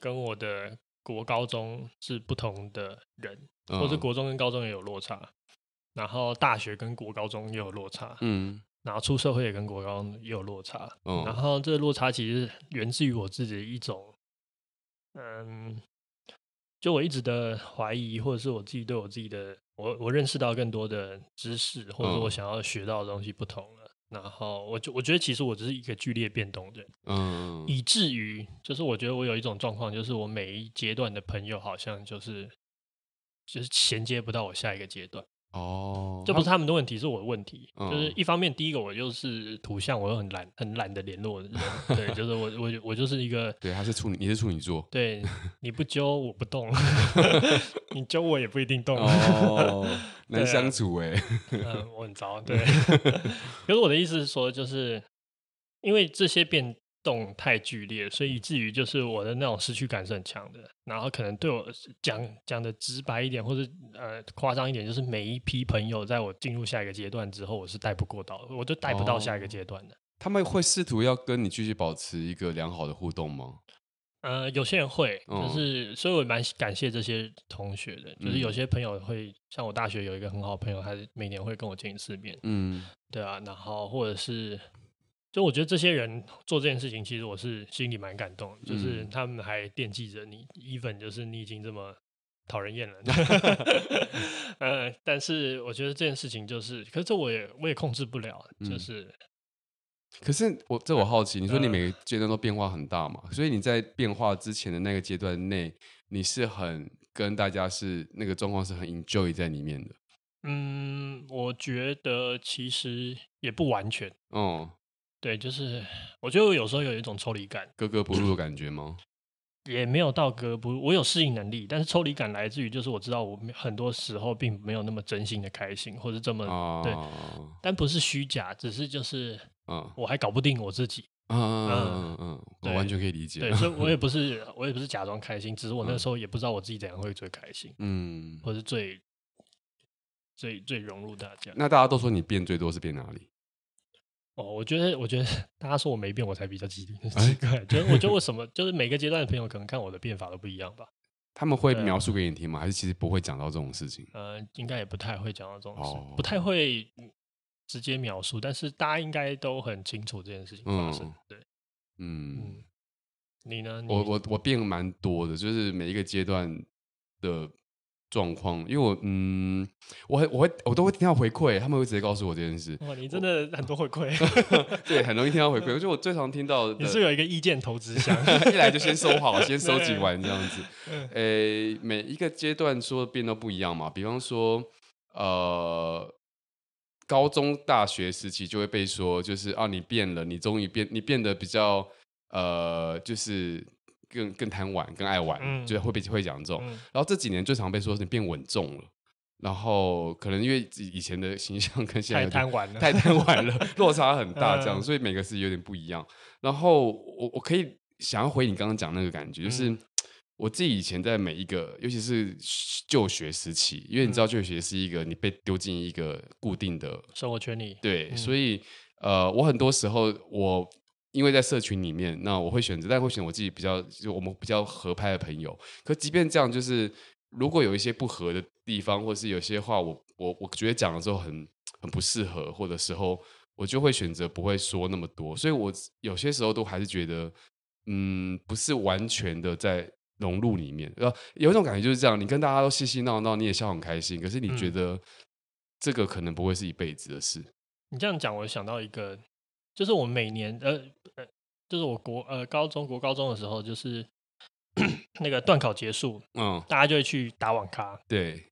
A: 跟我的国高中是不同的人，
B: 嗯。
A: 或者国中跟高中也有落差，然后大学跟国高中也有落差，
B: 嗯
A: 然后出社会也跟国高也有落差，嗯，然后这个落差其实源自于我自己的一种，嗯，就我一直的怀疑，或者是我自己对我自己的，我我认识到更多的知识，或者我想要学到的东西不同了，嗯、然后我就我觉得其实我只是一个剧烈变动的人，嗯，以至于就是我觉得我有一种状况，就是我每一阶段的朋友好像就是就是衔接不到我下一个阶段。哦，这不是他们的问题，是我的问题。嗯、就是一方面，第一个我就是图像，我又很懒，很懒得联络。对，就是我，我，我就是一个。
B: 对，他是处女，你是处女座。
A: 对，你不揪我不动，你揪我也不一定动。
B: 哦，难相处哎、
A: 我很糟。对，可是我的意思是说，就是因为这些变。动太剧烈，所以以至于就是我的那种失去感是很强的。然后可能对我讲讲的直白一点，或者呃夸张一点，就是每一批朋友在我进入下一个阶段之后，我是带不过到，我就带不到下一个阶段的。哦，
B: 他们会试图要跟你继续保持一个良好的互动吗？
A: 呃，有些人会，就是、哦、所以我蛮感谢这些同学的。就是有些朋友会，嗯、像我大学有一个很好的朋友，他每年会跟我见一次面。嗯，对啊，然后或者是。就我觉得这些人做这件事情，其实我是心里蛮感动，就是他们还惦记着你，even 就是你已经这么讨人厌了。呃，但是我觉得这件事情就是，可是这我也我也控制不了，就是。嗯、
B: 可是我这我好奇，你说你每个阶段都变化很大嘛？所以你在变化之前的那个阶段内，你是很跟大家是那个状况是很 enjoy 在里面的。
A: 嗯，我觉得其实也不完全。哦。对，就是我觉得我有时候有一种抽离感，
B: 格格不入的感觉吗？
A: 也没有到格格不入，我有适应能力，但是抽离感来自于就是我知道我很多时候并没有那么真心的开心，或者这么、哦、对，但不是虚假，只是就是嗯，我还搞不定我自己，嗯嗯
B: 嗯嗯，我完全可以理解，
A: 对，所以。我也不 是我也不是假装开心，只是我那时候也不知道我自己怎样会最开心，嗯，或是最最最融入大家。
B: 那大家都说你变最多是变哪里？
A: 哦，我觉得，我觉得大家说我没变，我才比较激动。奇怪，就是我觉得我什么，就是每个阶段的朋友可能看我的变法都不一样吧。
B: 他们会描述给你听吗？还是其实不会讲到这种事情？
A: 呃，应该也不太会讲到这种事，不太会直接描述。但是大家应该都很清楚这件事情发生。对，嗯，你呢？
B: 我我我变蛮多的，就是每一个阶段的。状况，因为我嗯，我会我会我都会听到回馈，他们会直接告诉我这件事。
A: 哇，你真的很多回馈，
B: 对，很容易听到回馈。我觉得我最常听到的，
A: 你是有一个意见投资箱，
B: 一来就先收好，先收集完这样子。诶、欸，每一个阶段说的变都不一样嘛，比方说，呃，高中、大学时期就会被说，就是啊，你变了，你终于变，你变得比较呃，就是。更更贪玩，更爱玩，嗯、就会被会讲这种。嗯、然后这几年最常被说是你变稳重了，然后可能因为以前的形象跟现在
A: 太贪玩了，
B: 太贪玩了，落差很大，这样，嗯、所以每个是有点不一样。然后我我可以想要回你刚刚讲那个感觉，就是我自己以前在每一个，尤其是就学时期，因为你知道就学是一个你被丢进一个固定的
A: 生活圈里，
B: 对，嗯、所以呃，我很多时候我。因为在社群里面，那我会选择，但会选我自己比较，就我们比较合拍的朋友。可即便这样，就是如果有一些不合的地方，或是有些话我，我我我觉得讲了之后很很不适合，或者时候我就会选择不会说那么多。所以我有些时候都还是觉得，嗯，不是完全的在融入里面。呃，有一种感觉就是这样，你跟大家都嘻嘻闹闹，你也笑很开心，可是你觉得这个可能不会是一辈子的事。嗯，
A: 你这样讲，我想到一个。就是我每年呃呃，就是我国呃高中国高中的时候，就是那个段考结束，嗯，大家就会去打网咖，
B: 对。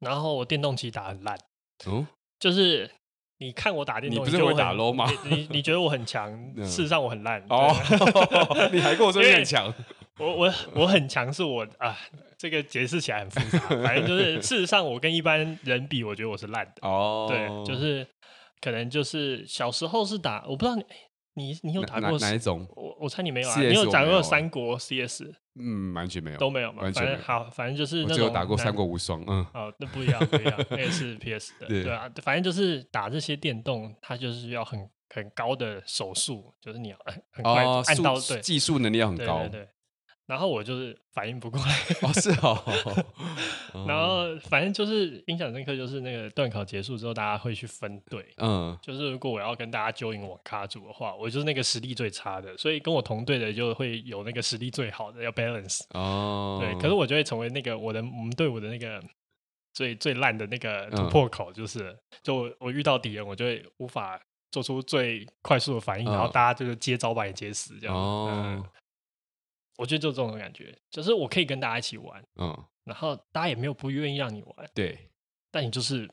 A: 然后我电动机打很烂，嗯，就是你看我打电动，你
B: 不是会打 low 吗？
A: 你你，你觉得我很强，事实上我很烂
B: 哦。你还跟我说你很强，
A: 我我我很强，是我啊，这个解释起来很复杂。反正就是事实上我跟一般人比，我觉得我是烂的哦。对，就是。可能就是小时候是打，我不知道你你你有打过
B: 哪一种？
A: 我我猜你没有啊，你有打过三国 CS？
B: 嗯，完全没有，
A: 都没有嘛。反正好，反正就是那种。
B: 只有打过三国无双，嗯。
A: 哦，那不一样，不一样，那个是 PS 的，对啊。反正就是打这些电动，它就是要很很高的手速，就是你要很快按到，对，
B: 技术能力要很高。
A: 对。然后我就是反应不过来，
B: 哦是哦，
A: 然后反正就是印象深刻，就是那个段考结束之后，大家会去分队，嗯，就是如果我要跟大家揪营网咖组的话，我就是那个实力最差的，所以跟我同队的就会有那个实力最好的，要 balance 哦，对，可是我就会成为那个我的我们队伍的那个最最烂的那个突破口，就是、嗯、就我，我遇到敌人，我就会无法做出最快速的反应，嗯、然后大家就是接招把你接死这样，哦。嗯。我觉得就这种感觉，就是我可以跟大家一起玩，嗯，然后大家也没有不愿意让你玩，
B: 对，
A: 但你就是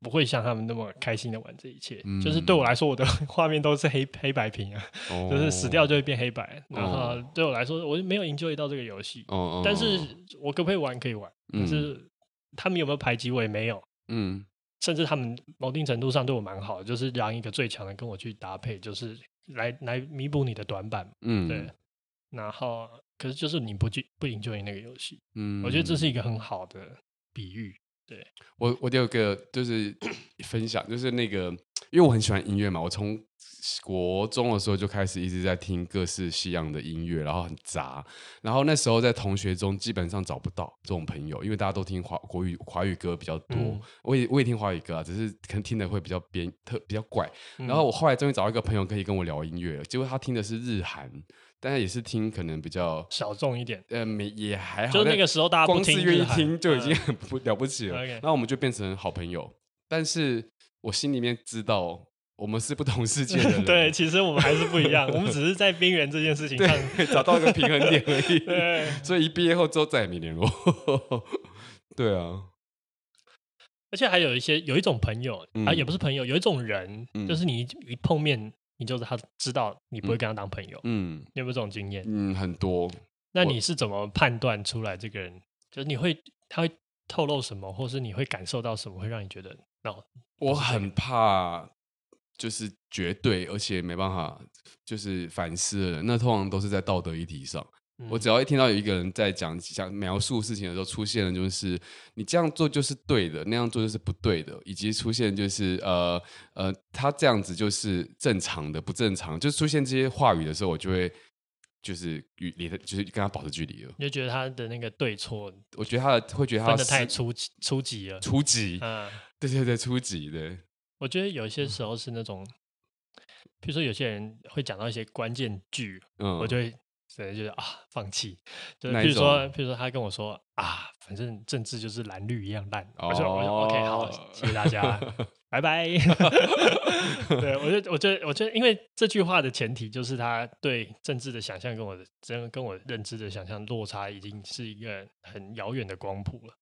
A: 不会像他们那么开心的玩这一切。嗯、就是对我来说，我的 画面都是黑黑白屏啊，哦、就是死掉就会变黑白。然后对我来说，我就没有 enjoy 到这个游戏。哦、但是我可不可以玩？可以玩。就、嗯、是他们有没有排挤我？也没有。嗯，甚至他们某定程度上对我蛮好的，就是让一个最强的跟我去搭配，就是来来弥补你的短板。嗯，对。然后，可是就是你不去不 enjoy 那个游戏，嗯，我觉得这是一个很好的比喻。对，
B: 我，我有个就是 分享，就是那个，因为我很喜欢音乐嘛，我从国中的时候就开始一直在听各式西洋的音乐，然后很杂，然后那时候在同学中基本上找不到这种朋友，因为大家都听华国语华语歌比较多，嗯、我也我也听华语歌啊，只是可能听的会比较边特比较怪。然后我后来终于找到一个朋友可以跟我聊音乐了，结果他听的是日韩。但是也是听可能比较
A: 小众一点，
B: 呃，没也还好。
A: 就那个时候大家
B: 光是愿意听就已经很不 了不起了。然后我们就变成好朋友。但是我心里面知道，我们是不同世界的人。
A: 对，其实我们还是不一样。我们只是在边缘这件事情上
B: 找到一个平衡点而已。对，所以一毕业后之后再也没联络。对啊。
A: 而且还有一些有一种朋友啊，也不是朋友，有一种人，就是你一碰面。你就是他知道你不会跟他当朋友，嗯，你有没有这种经验？
B: 嗯，很多。
A: 那你是怎么判断出来这个人？就是你会他会透露什么，或是你会感受到什么，会让你觉得哦？
B: 我很怕，就是绝对而且没办法，就是反思的人，那通常都是在道德议题上。我只要一听到有一个人在讲想描述事情的时候，出现了就是你这样做就是对的，那样做就是不对的，以及出现就是呃呃，他这样子就是正常的，不正常，就出现这些话语的时候，我就会就是与离他就是跟他保持距离了。
A: 你就觉得他的那个对错，
B: 我觉得他的会觉得他
A: 分的太初初级了，
B: 初级，嗯，对对对，初级的。
A: 我觉得有些时候是那种，比如说有些人会讲到一些关键句，嗯，我就会。所以就是啊，放弃。就是比如说，比如说，他跟我说啊，反正政治就是蓝绿一样烂。哦、我说，我说，OK，好，谢谢大家，拜拜。对，我觉得，我觉得，我觉得，因为这句话的前提就是他对政治的想象跟我的真跟我认知的想象落差已经是一个很遥远的光谱了。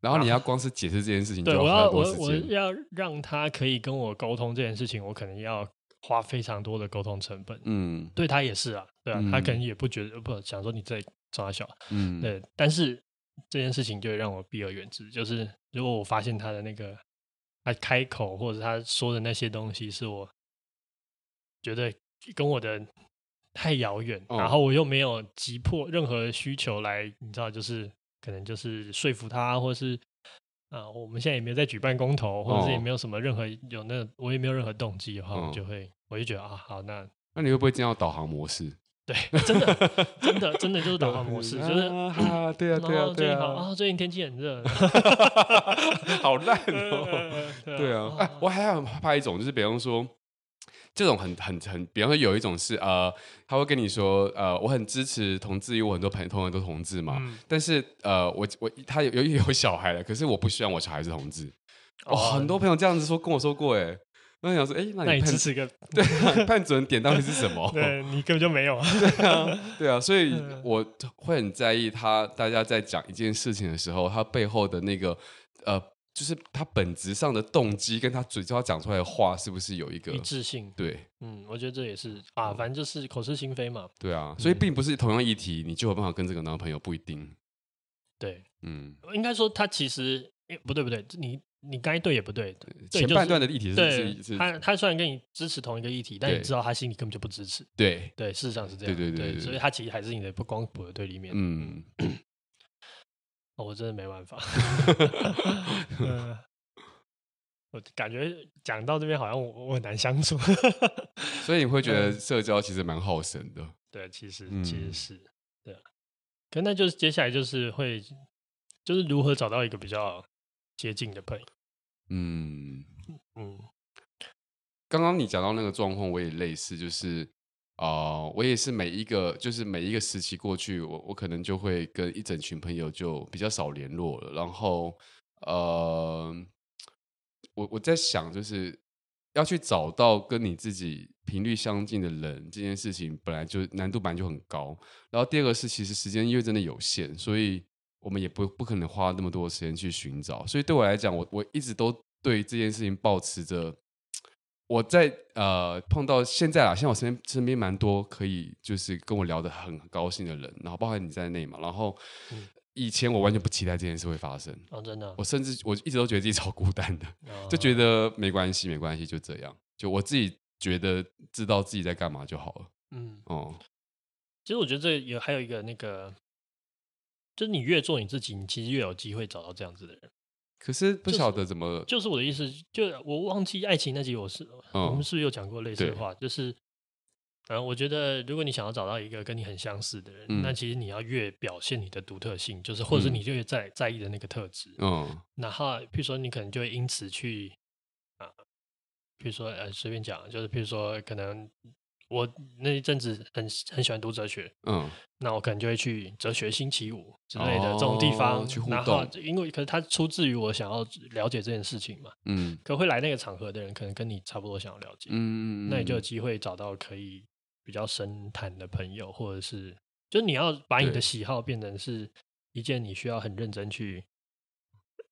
B: 然后你要光是解释这件事情，
A: 对，我要我我要让他可以跟我沟通这件事情，我可能要。花非常多的沟通成本，嗯，对他也是啊，对啊，嗯、他可能也不觉得不想说你在抓小，嗯，对，但是这件事情就会让我避而远之。就是如果我发现他的那个他开口或者他说的那些东西是我觉得跟我的太遥远，哦、然后我又没有急迫任何需求来，你知道，就是可能就是说服他，或是。啊，我们现在也没有在举办公投，或者是也没有什么任何有那，我也没有任何动机的话，我就会，我就觉得啊，好，那
B: 那你会不会进到导航模式？
A: 对，真的，真的，真的就是导航模式，就是
B: 啊，对啊，对啊，对啊，
A: 啊，最近天气很热，
B: 好烂哦，对啊，哎，我还很怕一种，就是比方说。这种很很很，比方说有一种是呃，他会跟你说呃，我很支持同志，因为我很多朋友都同志嘛。嗯、但是呃，我我他有有有小孩了，可是我不希望我小孩是同志。哦，哦很多朋友这样子说跟我说过哎，那我想说哎，那你，那你
A: 支持个
B: 对判准点到底是什么？
A: 对你根本就没有啊。
B: 对啊，对啊，所以我会很在意他大家在讲一件事情的时候，他背后的那个呃。就是他本质上的动机跟他嘴巴讲出来的话是不是有一个
A: 一致性？
B: 对，
A: 嗯，我觉得这也是啊，反正就是口是心非嘛。
B: 对啊，所以并不是同样议题你就有办法跟这个男朋友不一定。
A: 对，嗯，应该说他其实哎不对不对，你你该对也不对。
B: 前半段的议题是
A: 对，他他虽然跟你支持同一个议题，但你知道他心里根本就不支持。
B: 对
A: 对，事实上是这样。
B: 对对对，
A: 所以他其实还是你的不光谱的对立面。嗯，我真的没办法。我感觉讲到这边好像我我很难相处，
B: 所以你会觉得社交其实蛮耗神的。
A: 对，其实其实是对。可那就是接下来就是会，就是如何找到一个比较接近的朋友。
B: 嗯嗯。刚刚你讲到那个状况，我也类似，就是啊、呃，我也是每一个，就是每一个时期过去，我我可能就会跟一整群朋友就比较少联络了。然后呃，我我在想，就是要去找到跟你自己频率相近的人，这件事情本来就难度本来就很高。然后第二个是，其实时间因为真的有限，所以我们也不不可能花那么多时间去寻找。所以对我来讲，我我一直都对这件事情保持着。我在呃碰到现在啊，现在我身边身边蛮多可以就是跟我聊得很高兴的人，然后包含你在内嘛。然后以前我完全不期待这件事会发生，
A: 哦，真的，
B: 我甚至我一直都觉得自己超孤单的，就觉得没关系，没关系，就这样，就我自己觉得知道自己在干嘛就好了。嗯，哦，
A: 其实我觉得这有还有一个那个，就是你越做你自己，你其实越有机会找到这样子的人。
B: 可是不晓得怎么、
A: 就是，就是我的意思，就我忘记爱情那集，我是、嗯、我们是不是有讲过类似的话？就是，嗯、呃，我觉得如果你想要找到一个跟你很相似的人，嗯、那其实你要越表现你的独特性，就是或者是你就越在在意的那个特质，嗯，然后譬如说你可能就会因此去啊，比如说呃，随便讲，就是譬如说可能。我那一阵子很很喜欢读哲学，嗯，那我可能就会去哲学星期五之类的这种地方，
B: 哦、去互动。
A: 然后因为可是它出自于我想要了解这件事情嘛，嗯，可会来那个场合的人，可能跟你差不多想要了解，嗯，那你就有机会找到可以比较深谈的朋友，或者是，就是你要把你的喜好变成是一件你需要很认真去。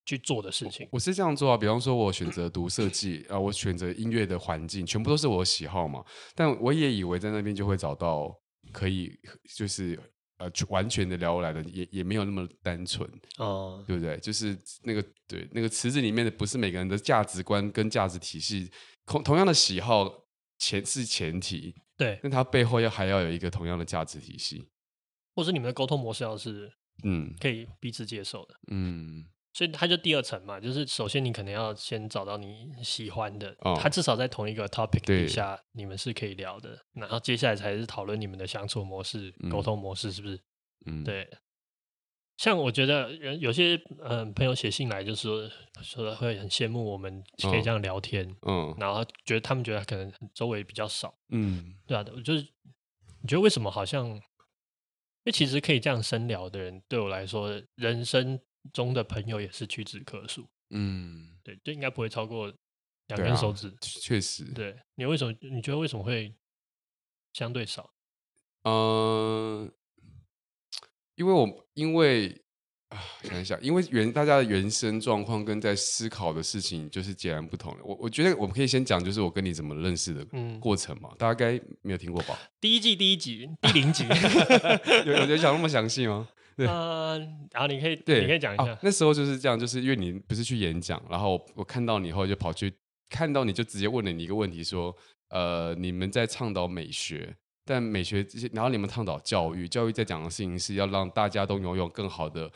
A: 去做的事情，
B: 我是这样做啊。比方说，我选择读设计啊，我选择音乐的环境，全部都是我的喜好嘛。但我也以为在那边就会找到可以，就是呃，完全的聊来的，也也没有那么单纯哦，对不对？就是那个对那个池子里面的，不是每个人的价值观跟价值体系同同样的喜好前是前提，
A: 对，
B: 那它背后要还要有一个同样的价值体系，
A: 或者你们的沟通模式要是嗯可以彼此接受的，
B: 嗯。
A: 所以它就第二层嘛，就是首先你可能要先找到你喜欢的，哦、他至少在同一个 topic 底下，你们是可以聊的。然后接下来才是讨论你们的相处模式、沟、嗯、通模式，是不是？嗯，对。像我觉得人有些嗯朋友写信来，就是说说会很羡慕我们可以这样聊天，嗯、哦，然后觉得他们觉得可能周围比较少，嗯，对啊，就是你觉得为什么好像？因为其实可以这样深聊的人，对我来说，人生。中的朋友也是屈指可数，嗯，对，就应该不会超过两根手指，
B: 确实。
A: 对，你为什么？你觉得为什么会相对少？
B: 嗯，因为我因为啊，想一想，因为原大家的原生状况跟在思考的事情就是截然不同的。我我觉得我们可以先讲，就是我跟你怎么认识的过程嘛，嗯、大家该没有听过吧？
A: 第一季第一集第零集，
B: 有有人讲那么详细吗？对，
A: 呃，然后你可以，对，你可以讲一下。
B: 那时候就是这样，就是因为你不是去演讲，然后我看到你以后就跑去看到你就直接问了你一个问题，说，呃，你们在倡导美学，但美学然后你们倡导教育，教育在讲的事情是要让大家都拥有更好的。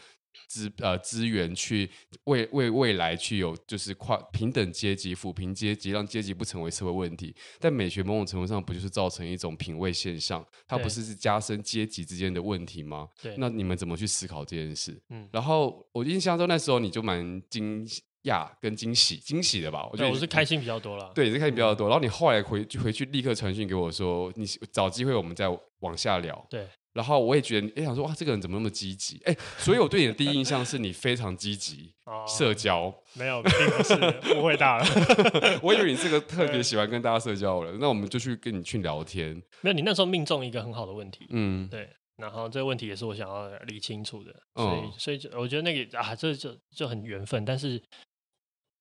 B: 资呃资源去为为未来去有就是跨平等阶级抚平阶级，让阶级不成为社会问题。但美学某种程度上不就是造成一种品味现象？它不是是加深阶级之间的问题吗？对。那你们怎么去思考这件事？嗯。然后我印象中那时候你就蛮惊讶跟惊喜惊喜的吧？我觉得
A: 我是开心比较多了。
B: 对，是开心比较多。然后你后来回回去立刻传讯给我说，你找机会我们再往下聊。
A: 对。
B: 然后我也觉得，哎，想说哇，这个人怎么那么积极？哎，所以我对你的第一印象是你非常积极，社交。
A: 没有，并不是，误会大了。
B: 我以为你是个特别 喜欢跟大家社交的人，那我们就去跟你去聊天。
A: 没有，你那时候命中一个很好的问题。嗯，对。然后这个问题也是我想要理清楚的，所以，所以我觉得那个啊，这就就很缘分。但是，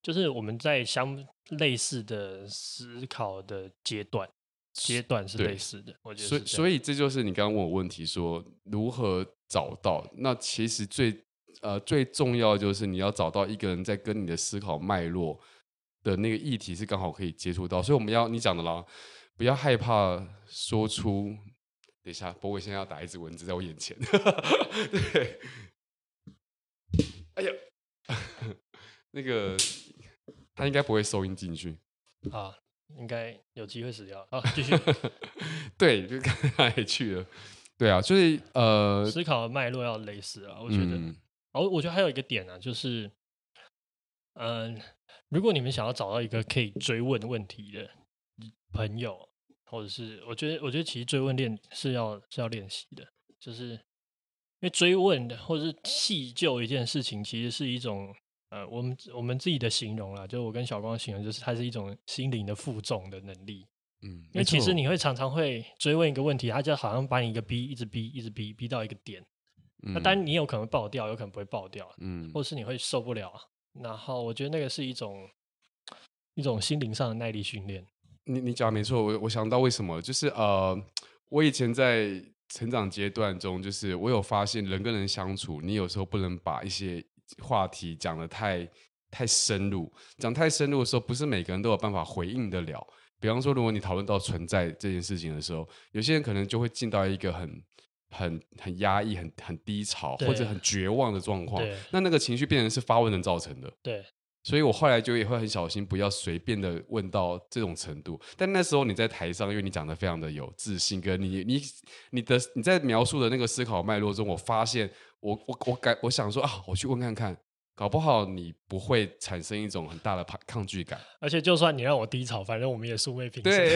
A: 就是我们在相类似的思考的阶段。阶段是类似的，我觉得。
B: 所以，所以这就是你刚刚问我问题说，说如何找到？那其实最呃最重要的就是你要找到一个人在跟你的思考脉络的那个议题是刚好可以接触到。所以我们要你讲的啦，不要害怕说出。等一下，博伟现在要打一只蚊子在我眼前。对，哎呀，那个他应该不会收音进去
A: 啊。应该有机会死掉。好，继续。
B: 对，就刚才也去了。对啊，所以呃，
A: 思考的脉络要类似啊，我觉得。嗯、哦，我觉得还有一个点啊，就是，嗯、呃，如果你们想要找到一个可以追问问题的朋友，或者是，我觉得，我觉得其实追问练是要是要练习的，就是因为追问的或者是细究一件事情，其实是一种。呃，我们我们自己的形容啦，就我跟小光形容，就是它是一种心灵的负重的能力。嗯，因为其实你会常常会追问一个问题，它就好像把你一个逼，一直逼，一直逼，逼到一个点。嗯、那当然你有可能爆掉，有可能不会爆掉。嗯，或是你会受不了。然后我觉得那个是一种一种心灵上的耐力训练。
B: 你你讲的没错，我我想到为什么，就是呃，我以前在成长阶段中，就是我有发现人跟人相处，你有时候不能把一些。话题讲的太太深入，讲太深入的时候，不是每个人都有办法回应得了。比方说，如果你讨论到存在这件事情的时候，有些人可能就会进到一个很、很、很压抑、很、很低潮或者很绝望的状况。那那个情绪变成是发问人造成的。
A: 对。
B: 所以我后来就也会很小心，不要随便的问到这种程度。但那时候你在台上，因为你讲的非常的有自信，跟你、你、你的你在描述的那个思考脉络中，我发现。我我我感我想说啊，我去问看看，搞不好你不会产生一种很大的抗抗拒感。
A: 而且就算你让我低潮，反正我们也素未平生。
B: 对，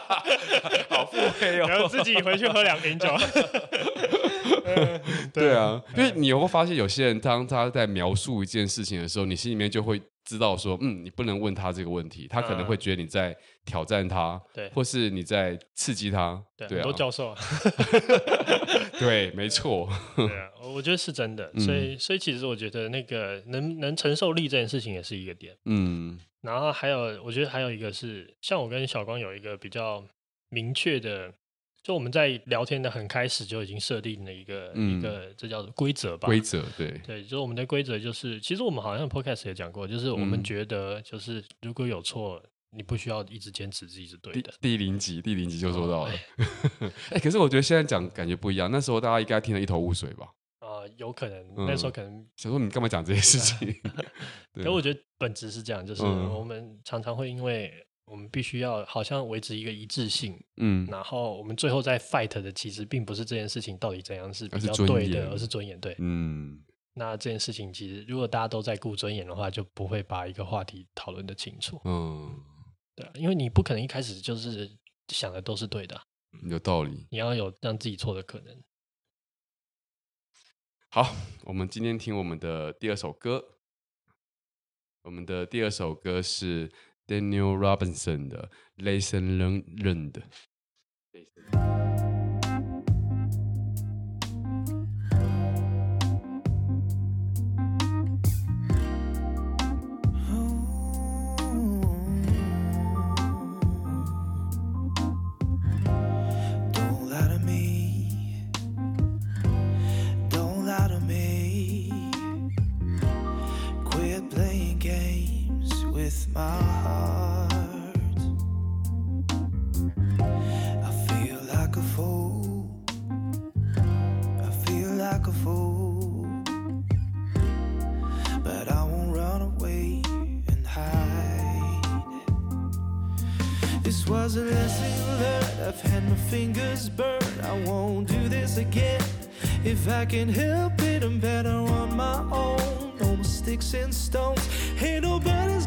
B: 好腹黑哦，
A: 然后自己回去喝两瓶酒。
B: 对啊，因为你有没有发现，有些人当他在描述一件事情的时候，你心里面就会。知道说，嗯，你不能问他这个问题，他可能会觉得你在挑战他，对、嗯，或是你在刺激他，
A: 对，对啊，很多教授啊，
B: 对，没错，
A: 对啊，我觉得是真的，所以，所以其实我觉得那个能能承受力这件事情也是一个点，嗯，然后还有，我觉得还有一个是，像我跟小光有一个比较明确的。就我们在聊天的很开始就已经设定了一个、嗯、一个这叫做规则吧？
B: 规则对。
A: 对，就是我们的规则就是，其实我们好像 podcast 也讲过，就是我们觉得就是如果有错，嗯、你不需要一直坚持自己是对的。
B: 第零集第零集就做到了，哎、哦欸，可是我觉得现在讲感觉不一样，那时候大家应该听得一头雾水吧？
A: 啊、呃，有可能、嗯、那时候可能
B: 想说你干嘛讲这些事情？
A: 可是我觉得本质是这样，就是我们常常会因为。我们必须要好像维持一个一致性，嗯，然后我们最后在 fight 的其实并不是这件事情到底怎样是比较对的，而是尊严，对，嗯，那这件事情其实如果大家都在顾尊严的话，就不会把一个话题讨论的清楚，嗯，对，因为你不可能一开始就是想的都是对的，啊，
B: 有道理，
A: 你要有让自己错的可能。
B: 好，我们今天听我们的第二首歌，我们的第二首歌是。Daniel Robinson 的 Lesson Learned。my heart.
C: I feel like a fool. I feel like a fool. But I won't run away and hide. This was a lesson learned. I've had my
D: fingers
C: burned. I
D: won't
C: do this again. If I can help it, I'm better on my own. No sticks and stones.
D: Ain't
C: nobody's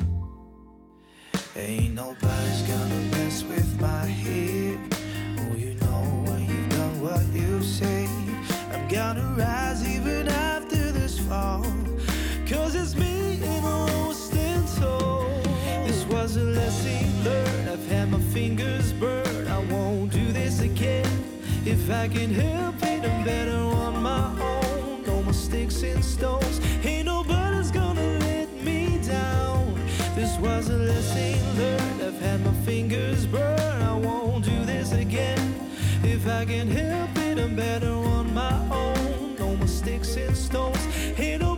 C: Ain't nobody's gonna mess with my head. Oh,
D: you know
C: when you've done what you say. I'm gonna rise even after this fall. Cause it's me and the one stand tall. This
D: was a
C: lesson learned. I've had my
D: fingers
C: burned.
D: I
C: won't
D: do
C: this
D: again. If
C: I
D: can
C: help it, I'm better on my own.
D: No more
C: sticks and stones. Ain't
D: was
C: a lesson learned.
D: I've had my fingers
C: burned.
D: I
C: won't
D: do this
C: again.
D: If I
C: can help
D: it, I'm better on
C: my own. No
D: more sticks and stones.
C: Ain't no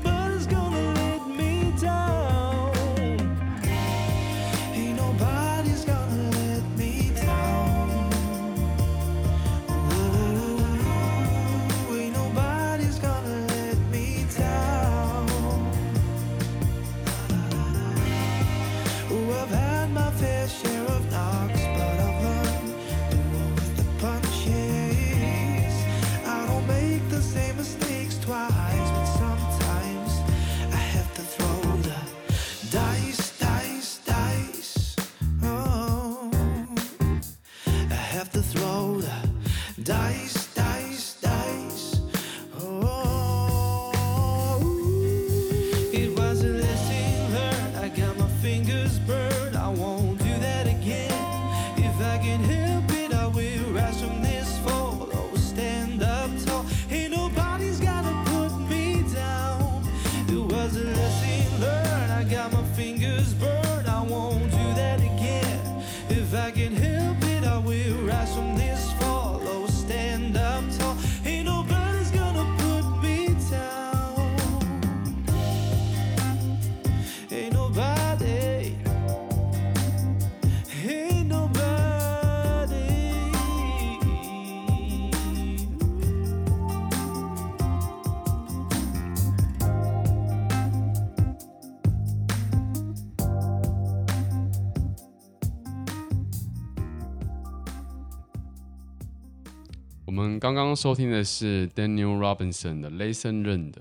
B: 刚刚收听的是 Daniel Robinson 的 Lesson Learned。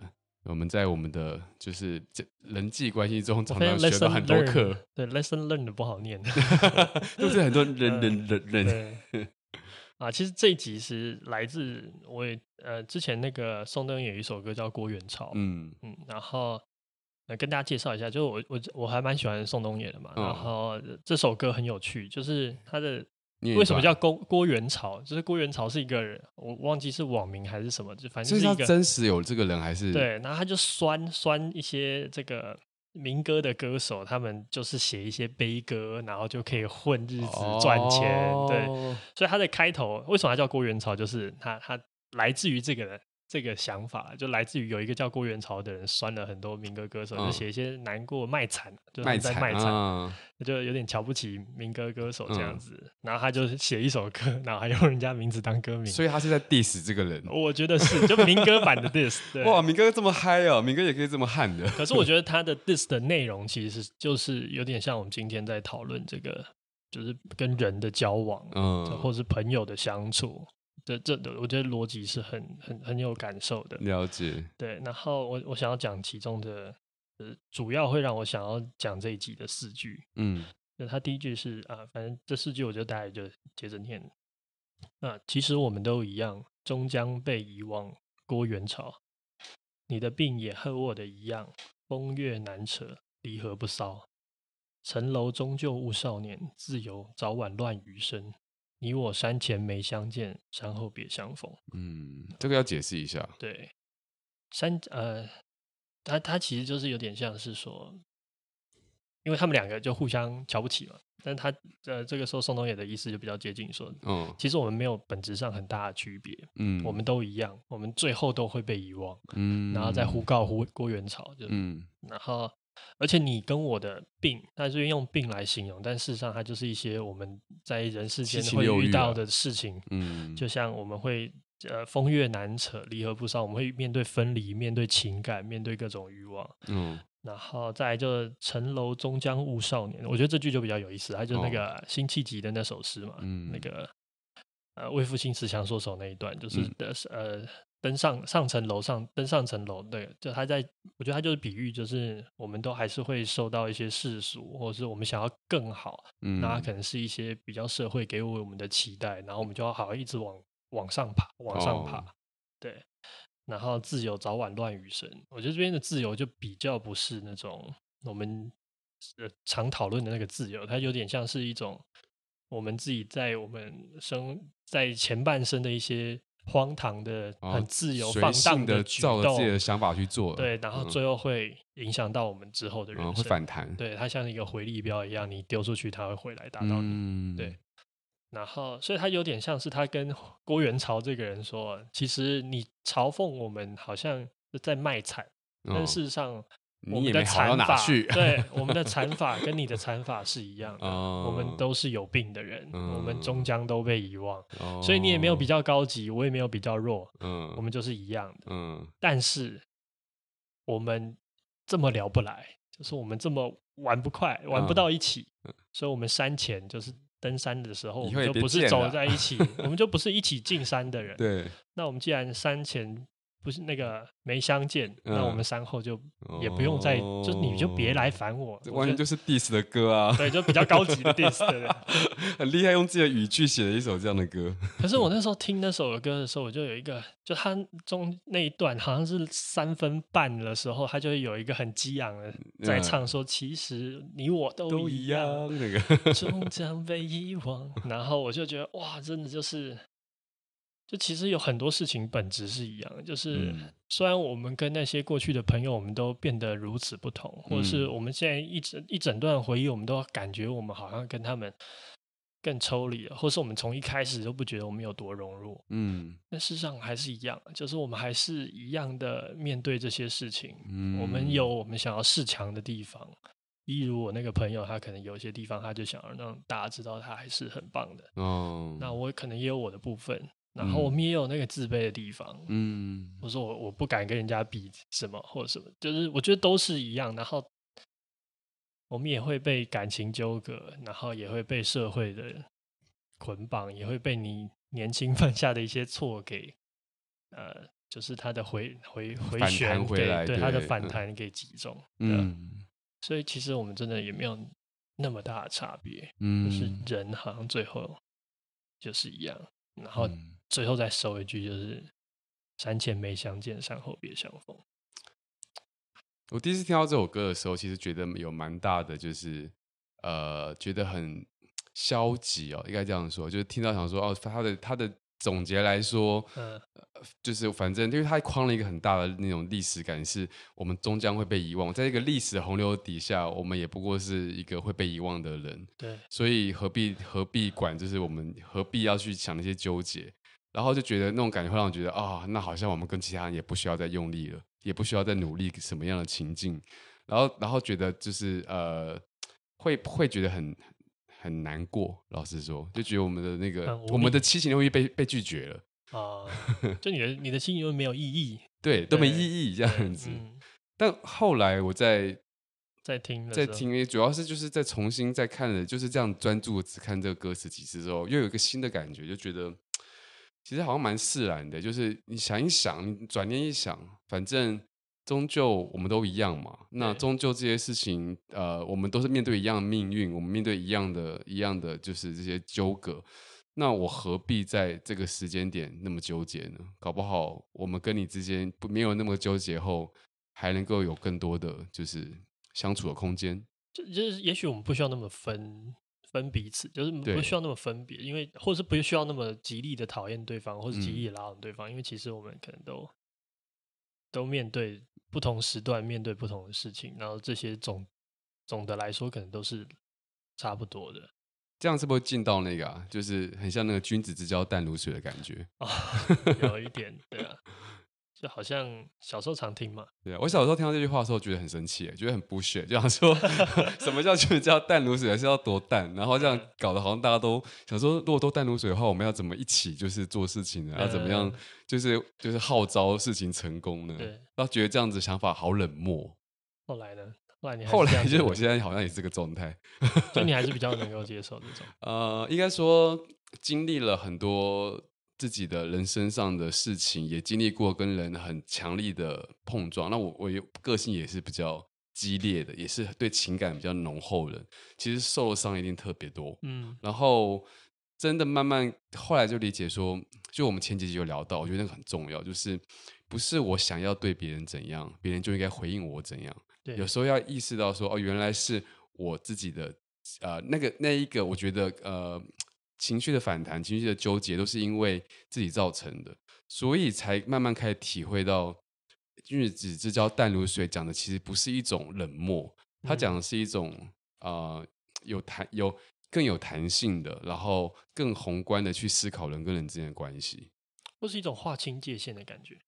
B: 我们在我们的就是这人际关系中常常学到很多课。
A: 对，Lesson Learned 不好念，
B: 就是很多人 人人人。
A: 啊，其实这一集是来自我也呃之前那个宋冬野有一首歌叫《郭元潮》，嗯嗯，然后呃跟大家介绍一下，就是我我我还蛮喜欢宋冬野的嘛，嗯、然后这首歌很有趣，就是他的。为什么叫郭郭元朝？就是郭元朝是一个人，我忘记是网名还是什么，就反正是一个
B: 真实有这个人还是
A: 对。然后他就酸酸一些这个民歌的歌手，他们就是写一些悲歌，然后就可以混日子赚钱。哦、对，所以他的开头为什么他叫郭元朝？就是他他来自于这个人。这个想法就来自于有一个叫郭元朝的人酸了很多民歌歌手，嗯、就写一些难过卖惨，就在卖惨，嗯、就有点瞧不起民歌歌手这样子。嗯、然后他就写一首歌，然后还用人家名字当歌名，
B: 所以他是在 diss 这个人。
A: 我觉得是，就民歌版的 diss。对
B: 哇，民歌这么嗨哦，民歌也可以这么悍的。
A: 可是我觉得他的 diss 的内容其实就是有点像我们今天在讨论这个，就是跟人的交往，嗯，或是朋友的相处。这这的，我觉得逻辑是很很很有感受的。
B: 了解。
A: 对，然后我我想要讲其中的，呃，主要会让我想要讲这一集的四句。嗯，那他第一句是啊，反正这四句我就大概就接着念。啊，其实我们都一样，终将被遗忘。郭元朝，你的病也和我的一样，风月难扯，离合不骚。城楼终究误少年，自由早晚乱余生。你我山前没相见，山后别相逢。
B: 嗯，这个要解释一下。
A: 对，山呃，他他其实就是有点像是说，因为他们两个就互相瞧不起嘛。但他呃，这个时候宋冬野的意思就比较接近说，嗯，其实我们没有本质上很大的区别，嗯，我们都一样，我们最后都会被遗忘，嗯，然后再呼告胡郭元朝，就嗯，然后。而且你跟我的病，它是用病来形容，但事实上它就是一些我们在人世间会遇到的事情。嗯，就像我们会呃风月难扯，离合不骚，我们会面对分离，面对情感，面对各种欲望。嗯，然后再来就城楼终将误少年，我觉得这句就比较有意思，它就是那个辛弃疾的那首诗嘛，嗯，那个呃为赋新词强说愁那一段，就是的是、嗯、呃。登上上层楼上，登上层楼，对，就他在，我觉得他就是比喻，就是我们都还是会受到一些世俗，或者是我们想要更好，嗯，那可能是一些比较社会给我们的期待，然后我们就要好好一直往往上爬，往上爬，哦、对，然后自由早晚乱余生，我觉得这边的自由就比较不是那种我们呃常讨论的那个自由，它有点像是一种我们自己在我们生在前半生的一些。荒唐的、很自由放荡
B: 的
A: 举动，
B: 照着自己的想法去做，
A: 对，然后最后会影响到我们之后的人生，
B: 嗯、会反弹。
A: 对，它像一个回力镖一样，你丢出去，它会回来打到你。
B: 嗯、对，
A: 然后所以他有点像是他跟郭元朝这个人说，其实你嘲讽我们好像在卖惨，嗯、但事实上。我们的禅法，对我们的禅法跟你的禅法是一样的。我们都是有病的人，我们终将都被遗忘。所以你也没有比较高级，我也没有比较弱。我们就是一样的。但是我们这么聊不来，就是我们这么玩不快，玩不到一起。所以，我们山前就是登山的时候，我们就不是走在一起，我们就不是一起进山的人。对。那我们既然山前。不是那个没相见，嗯、那我们三后就也不用再，哦、就你就别来烦我。
B: 这完全就是 diss 的歌啊！
A: 对，就比较高级的 diss
B: 很厉害，用自己的语句写了一首这样的歌。
A: 可是我那时候听那首歌的时候，我就有一个，就他中那一段好像是三分半的时候，他就有一个很激昂的在唱说：“嗯、其实你我都一样，那个终将被遗忘。”然后我就觉得哇，真的就是。就其实有很多事情本质是一样的，就是虽然我们跟那些过去的朋友，我们都变得如此不同，或者是我们现在一整一整段回忆，我们都感觉我们好像跟他们更抽离了，或是我们从一开始都不觉得我们有多融入，嗯，但事实上还是一样，就是我们还是一样的面对这些事情，嗯，我们有我们想要示强的地方，例如我那个朋友，他可能有些地方他就想要让大家知道他还是很棒的，哦，那我可能也有我的部分。然后我们也有那个自卑的地方，嗯，我说我我不敢跟人家比什么或者什么，就是我觉得都是一样。然后我们也会被感情纠葛，然后也会被社会的捆绑，也会被你年轻犯下的一些错给，呃，就是他的回回回旋回来，对，对他的反弹给击中，嗯，所以其实我们真的也没有那么大的差别，嗯，就是人好像最后就是一样，然后。最后再收一句，就是“山前没相见，山后别相逢”。
B: 我第一次听到这首歌的时候，其实觉得有蛮大的，就是呃，觉得很消极哦，应该这样说。就是听到想说哦，他的他的总结来说，嗯、呃，就是反正因为他框了一个很大的那种历史感，是我们终将会被遗忘，在这个历史洪流底下，我们也不过是一个会被遗忘的人。对，所以何必何必管？就是我们何必要去想那些纠结？然后就觉得那种感觉会让我觉得啊、哦，那好像我们跟其他人也不需要再用力了，也不需要再努力什么样的情境。然后，然后觉得就是呃，会会觉得很很难过。老实说，就觉得我们的那个、嗯、我，们的七情六欲被被拒绝了啊，
A: 就你的你的心情六欲没有意义，
B: 对，都没意义这样子。嗯、但后来我在
A: 在听
B: 在听，主要是就是在重新再看了，就是这样专注只看这个歌词几次之后，又有一个新的感觉，就觉得。其实好像蛮释然的，就是你想一想，你转念一想，反正终究我们都一样嘛。那终究这些事情，呃，我们都是面对一样的命运，我们面对一样的、一样的，就是这些纠葛。那我何必在这个时间点那么纠结呢？搞不好我们跟你之间不没有那么纠结后，还能够有更多的就是相处的空间。
A: 就就是，也许我们不需要那么分。分彼此就是不需要那么分别，因为或者是不需要那么极力的讨厌对方，或是极力的拉拢对方，嗯、因为其实我们可能都都面对不同时段，面对不同的事情，然后这些总总的来说可能都是差不多的。
B: 这样是不是进到那个啊？就是很像那个君子之交淡如水的感觉
A: 啊、哦，有一点对啊。就好像小时候常听嘛，
B: 对啊，我小时候听到这句话的时候，觉得很生气，觉得很 bullshit，就想说 什么叫就叫淡如水，还是要多淡？然后这样搞得好像大家都想说，如果都淡如水的话，我们要怎么一起就是做事情呢？要怎么样就是就是号召事情成功呢？对，然后觉得这样子想法好冷漠。
A: 后来呢？后来你
B: 后来就是我现在好像也是这个状态，
A: 就你还是 比较能够接受这种。
B: 呃，应该说经历了很多。自己的人生上的事情也经历过，跟人很强力的碰撞。那我我个性也是比较激烈的，也是对情感比较浓厚的。其实受的伤一定特别多。嗯，然后真的慢慢后来就理解说，就我们前几集有聊到，我觉得那个很重要，就是不是我想要对别人怎样，别人就应该回应我怎样。对，有时候要意识到说，哦，原来是我自己的呃那个那一个，我觉得呃。情绪的反弹、情绪的纠结，都是因为自己造成的，所以才慢慢开始体会到，君子之交淡如水讲的其实不是一种冷漠，他讲的是一种呃有弹有更有弹性的，然后更宏观的去思考人跟人之间的关系，
A: 或是一种划清界限的感觉。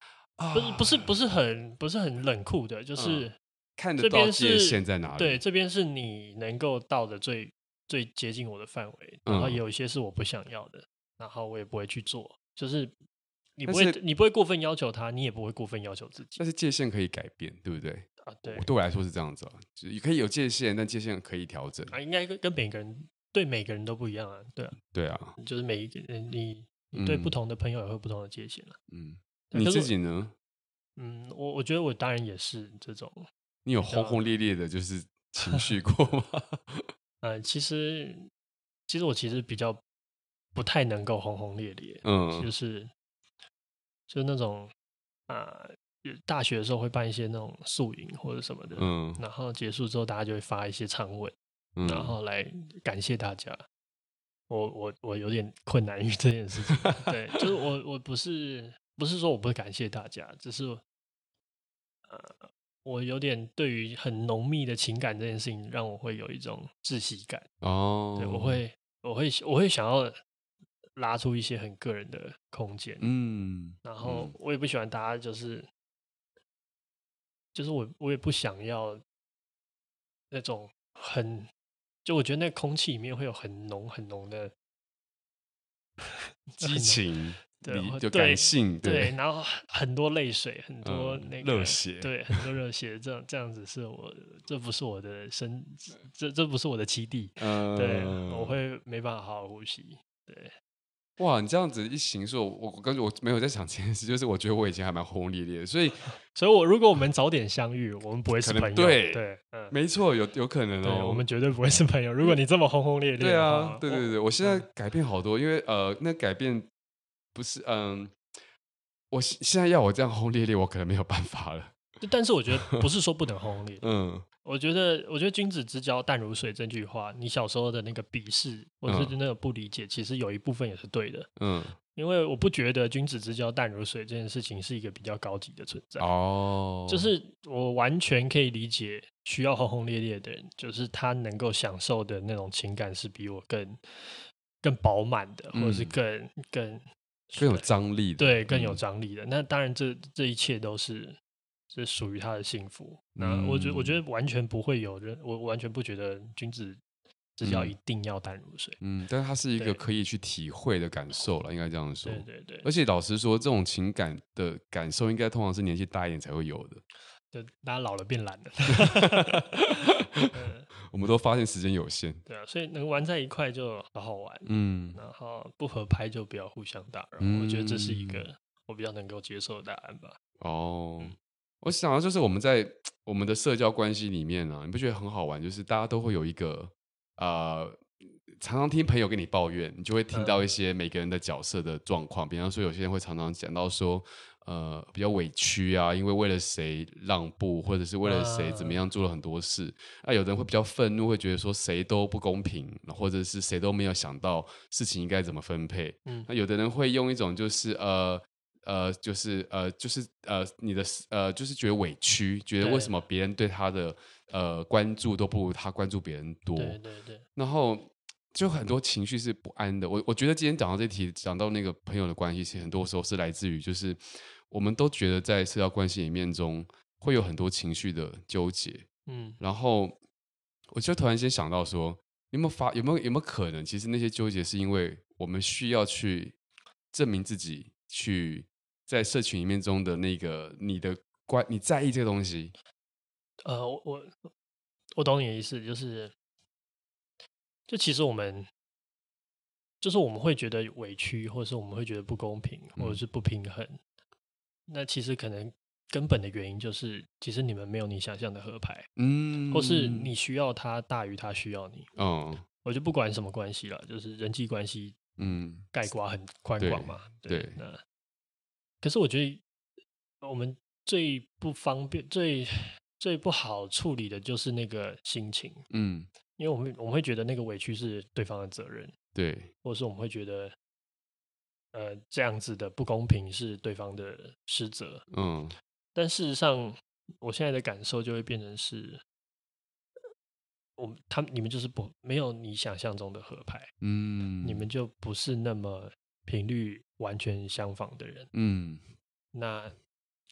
A: 不是不是不是很不是很冷酷的，就是、嗯、
B: 看得到界限在哪里。
A: 对，这边是你能够到的最最接近我的范围，然后有一些是我不想要的，嗯、然后我也不会去做。就是你不会你不会过分要求他，你也不会过分要求自己。
B: 但是界限可以改变，对不对？
A: 啊，对，
B: 对我来说是这样子啊，就是可以有界限，但界限可以调整。
A: 啊，应该跟跟每个人对每个人都不一样啊，对啊，
B: 对啊，
A: 就是每一个人你你对不同的朋友也会有不同的界限啊，
B: 嗯。你自己呢？
A: 嗯，我我觉得我当然也是这种。
B: 你有轰轰烈烈的，就是情绪过 吗？
A: 呃，其实，其实我其实比较不太能够轰轰烈烈。嗯，就是就是那种啊、呃，大学的时候会办一些那种宿营或者什么的。嗯，然后结束之后，大家就会发一些长文，嗯、然后来感谢大家。我我我有点困难于这件事情。对，就是我我不是。不是说我不会感谢大家，只是，呃，我有点对于很浓密的情感这件事情，让我会有一种窒息感。哦，对，我会，我会，我会想要拉出一些很个人的空间。嗯，然后我也不喜欢大家就是，就是我，我也不想要那种很，就我觉得那空气里面会有很浓很浓的
B: 激情。
A: 对，
B: 就感性，
A: 对，对，然后很多泪水，很多那个
B: 热血，
A: 对，很多热血，这样这样子是我，这不是我的生，这这不是我的基地，嗯，对，我会没办法好好呼吸，对，
B: 哇，你这样子一形容，我我刚我没有在想这件事，就是我觉得我以前还蛮轰轰烈烈的，所以，
A: 所以我如果我们早点相遇，我们不会是朋友，
B: 对
A: 对，嗯，
B: 没错，有有可能哦，
A: 我们绝对不会是朋友。如果你这么轰轰烈烈，
B: 对啊，对对对，我现在改变好多，因为呃，那改变。不是，嗯，我现在要我这样轰轰烈烈，我可能没有办法了。
A: 但是我觉得 不是说不能轰轰烈。烈，嗯，我觉得，我觉得君子之交淡如水这句话，你小时候的那个鄙视或者是那个不理解，其实有一部分也是对的，嗯，因为我不觉得君子之交淡如水这件事情是一个比较高级的存在。哦，就是我完全可以理解需要轰轰烈烈的人，就是他能够享受的那种情感是比我更更饱满的，或者是更更。
B: 更有张力的，
A: 对，更有张力的。嗯、那当然这，这这一切都是是属于他的幸福。那我觉得，我觉得完全不会有人，我完全不觉得君子之交一定要淡如水。
B: 嗯，但是它是一个可以去体会的感受了，对应该这样说。
A: 对对对。
B: 而且老实说，这种情感的感受，应该通常是年纪大一点才会有的。
A: 就大家老了变懒了。
B: 我们都发现时间有限，
A: 对啊，所以能玩在一块就好好玩，嗯，然后不合拍就不要互相打扰，嗯、我觉得这是一个我比较能够接受的答案吧。
B: 哦，嗯、我想到就是我们在 我们的社交关系里面呢、啊，你不觉得很好玩？就是大家都会有一个呃，常常听朋友跟你抱怨，你就会听到一些每个人的角色的状况，嗯、比方说有些人会常常讲到说。呃，比较委屈啊，因为为了谁让步，或者是为了谁怎么样做了很多事。那、uh, 啊、有的人会比较愤怒，会觉得说谁都不公平，或者是谁都没有想到事情应该怎么分配。嗯，那有的人会用一种就是呃呃，就是呃就是呃你的呃就是觉得委屈，觉得为什么别人对他的呃关注都不如他关注别人多。对对对。然后就很多情绪是不安的。我我觉得今天讲到这题，讲到那个朋友的关系，其实很多时候是来自于就是。我们都觉得在社交关系里面中会有很多情绪的纠结，嗯，然后我就突然间想到说，有没有发有没有有没有可能，其实那些纠结是因为我们需要去证明自己，去在社群里面中的那个你的关你在意这个东西。
A: 呃，我我懂你的意思，就是就其实我们就是我们会觉得委屈，或者是我们会觉得不公平，或者是不平衡。嗯那其实可能根本的原因就是，其实你们没有你想象的合拍，嗯，或是你需要他大于他需要你，哦，我就不管什么关系了，就是人际关系，嗯，概括很宽广嘛，对，对，那可是我觉得我们最不方便、最最不好处理的就是那个心情，嗯，因为我们我们会觉得那个委屈是对方的责任，
B: 对，
A: 或者是我们会觉得，呃，这样子的不公平是对方的失责，嗯，但事实上，我现在的感受就会变成是，我们他们你们就是不没有你想象中的合拍，嗯，你们就不是那么频率完全相仿的人，嗯，那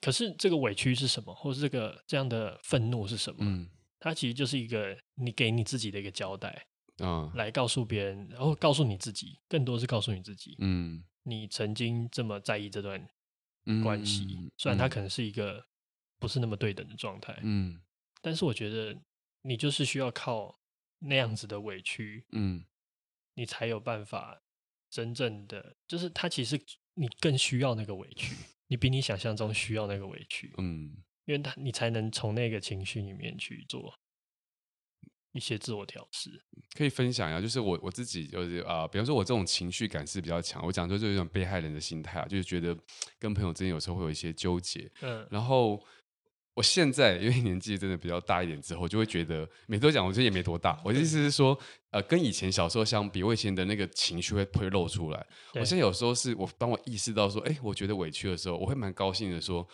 A: 可是这个委屈是什么，或是这个这样的愤怒是什么？嗯。它其实就是一个你给你自己的一个交代，啊，来告诉别人，然后告诉你自己，更多是告诉你自己，嗯，你曾经这么在意这段关系，嗯，虽然它可能是一个不是那么对等的状态，嗯，但是我觉得你就是需要靠那样子的委屈，嗯，你才有办法真正的，就是他其实你更需要那个委屈，你比你想象中需要那个委屈，嗯。因为他，你才能从那个情绪里面去做一些自我调试。
B: 可以分享一下，就是我我自己就是啊、呃，比方说，我这种情绪感是比较强，我讲说就有一种被害人的心态啊，就是觉得跟朋友之间有时候会有一些纠结。嗯，然后我现在因为年纪真的比较大一点之后，就会觉得每次都讲，我觉得也没多大。我的意思是说，呃，跟以前小时候相比，我以前的那个情绪会会露出来。我现在有时候是我当我意识到说，哎，我觉得委屈的时候，我会蛮高兴的说。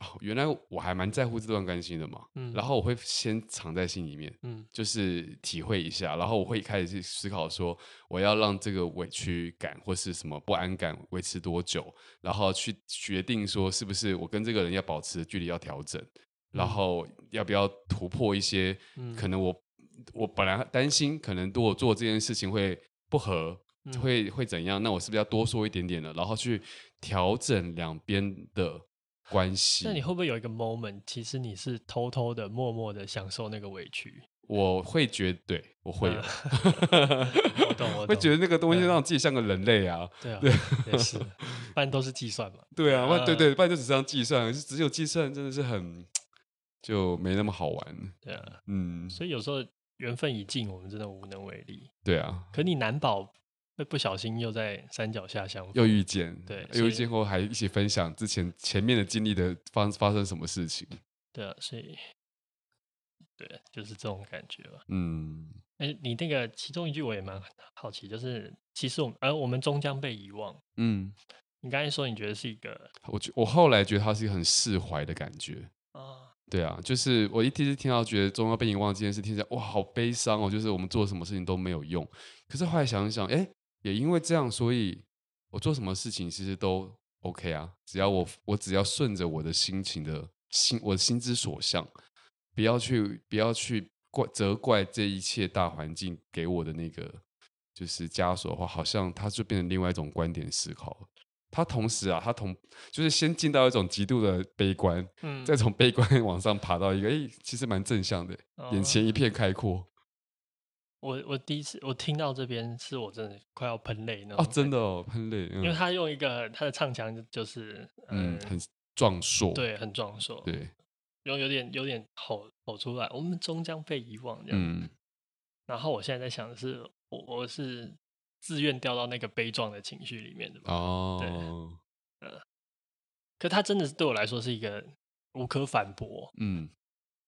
B: 哦，原来我还蛮在乎这段关系的嘛，嗯，然后我会先藏在心里面，嗯，就是体会一下，然后我会开始去思考说，我要让这个委屈感或是什么不安感维持多久，然后去决定说是不是我跟这个人要保持的距离要调整，嗯，然后要不要突破一些，嗯，可能我我本来担心可能如果做这件事情会不合，嗯，会会怎样，那我是不是要多说一点点了，然后去调整两边的。关系，
A: 那你会不会有一个 moment，其实你是偷偷的、默默的享受那个委屈？
B: 我会觉得，对，我
A: 会 我懂，我懂，
B: 会觉得那个东西让自己像个人类啊。
A: 对啊，对，也是，不然都是计算嘛。
B: 对啊，对对，不然就只是这样计算，只有计算真的是很就没那么好玩。
A: 对啊，嗯，所以有时候缘分已尽，我们真的无能为力。
B: 对啊，
A: 可你难保。会不小心又在山脚下相逢，
B: 又遇见，
A: 对，
B: 又遇见后还一起分享之前前面的经历的发发生什么事情？
A: 对啊，所以，对，就是这种感觉吧。嗯，哎，你那个其中一句我也蛮好奇，就是其实我们，而、呃、我们终将被遗忘。嗯，你刚才说你觉得是一个，
B: 我觉我后来觉得它是一个很释怀的感觉啊。对啊，就是我一第一次听到觉得终将被遗忘这件事，听起来哇，好悲伤哦，就是我们做什么事情都没有用。可是后来想一想，哎。也因为这样，所以我做什么事情其实都 OK 啊。只要我我只要顺着我的心情的心，我的心之所向，不要去不要去怪责怪这一切大环境给我的那个就是枷锁的话，好像它就变成另外一种观点思考。他同时啊，他同就是先进到一种极度的悲观，嗯，再从悲观 往上爬到一个，哎，其实蛮正向的，眼前一片开阔。
A: 我我第一次我听到这边，是我真的快要喷泪那种。
B: 哦，真的哦，喷泪。
A: 因为他用一个他的唱腔就是
B: 嗯，很壮硕，
A: 对，很壮硕，
B: 对，
A: 然后有点有点吼吼出来，我们终将被遗忘这样。嗯。然后我现在在想的是，我我是自愿掉到那个悲壮的情绪里面的吧？哦。对。呃。可他真的是对我来说是一个无可反驳，嗯，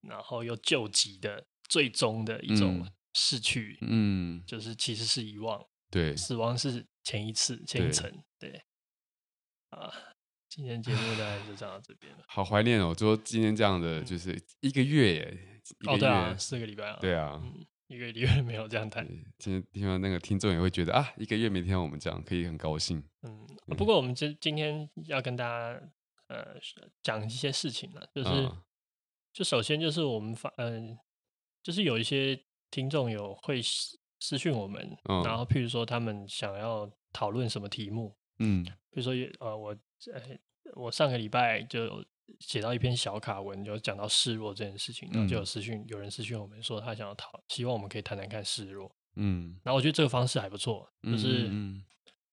A: 然后又救急的最终的一种。逝去，嗯，就是其实是遗忘，
B: 对，
A: 死亡是前一次、前一层，对，啊，今天节目大概就讲到这边了。
B: 好怀念哦，就说今天这样的，就是一个月耶，
A: 嗯、哦，对啊，四个礼拜啊，
B: 对啊，
A: 嗯、一个月没有这样谈。
B: 今天听完那个听众也会觉得啊，一个月没听到我们讲，可以很高兴。
A: 嗯，不过我们今今天要跟大家呃讲一些事情了，就是、嗯、就首先就是我们发嗯、呃，就是有一些。听众有会私私讯我们，嗯、然后譬如说他们想要讨论什么题目，嗯，比如说呃我呃我上个礼拜就写到一篇小卡文，就讲到示弱这件事情，然后就有私讯、嗯、有人私讯我们说他想要讨，希望我们可以谈谈看示弱，嗯，然后我觉得这个方式还不错，就是。嗯嗯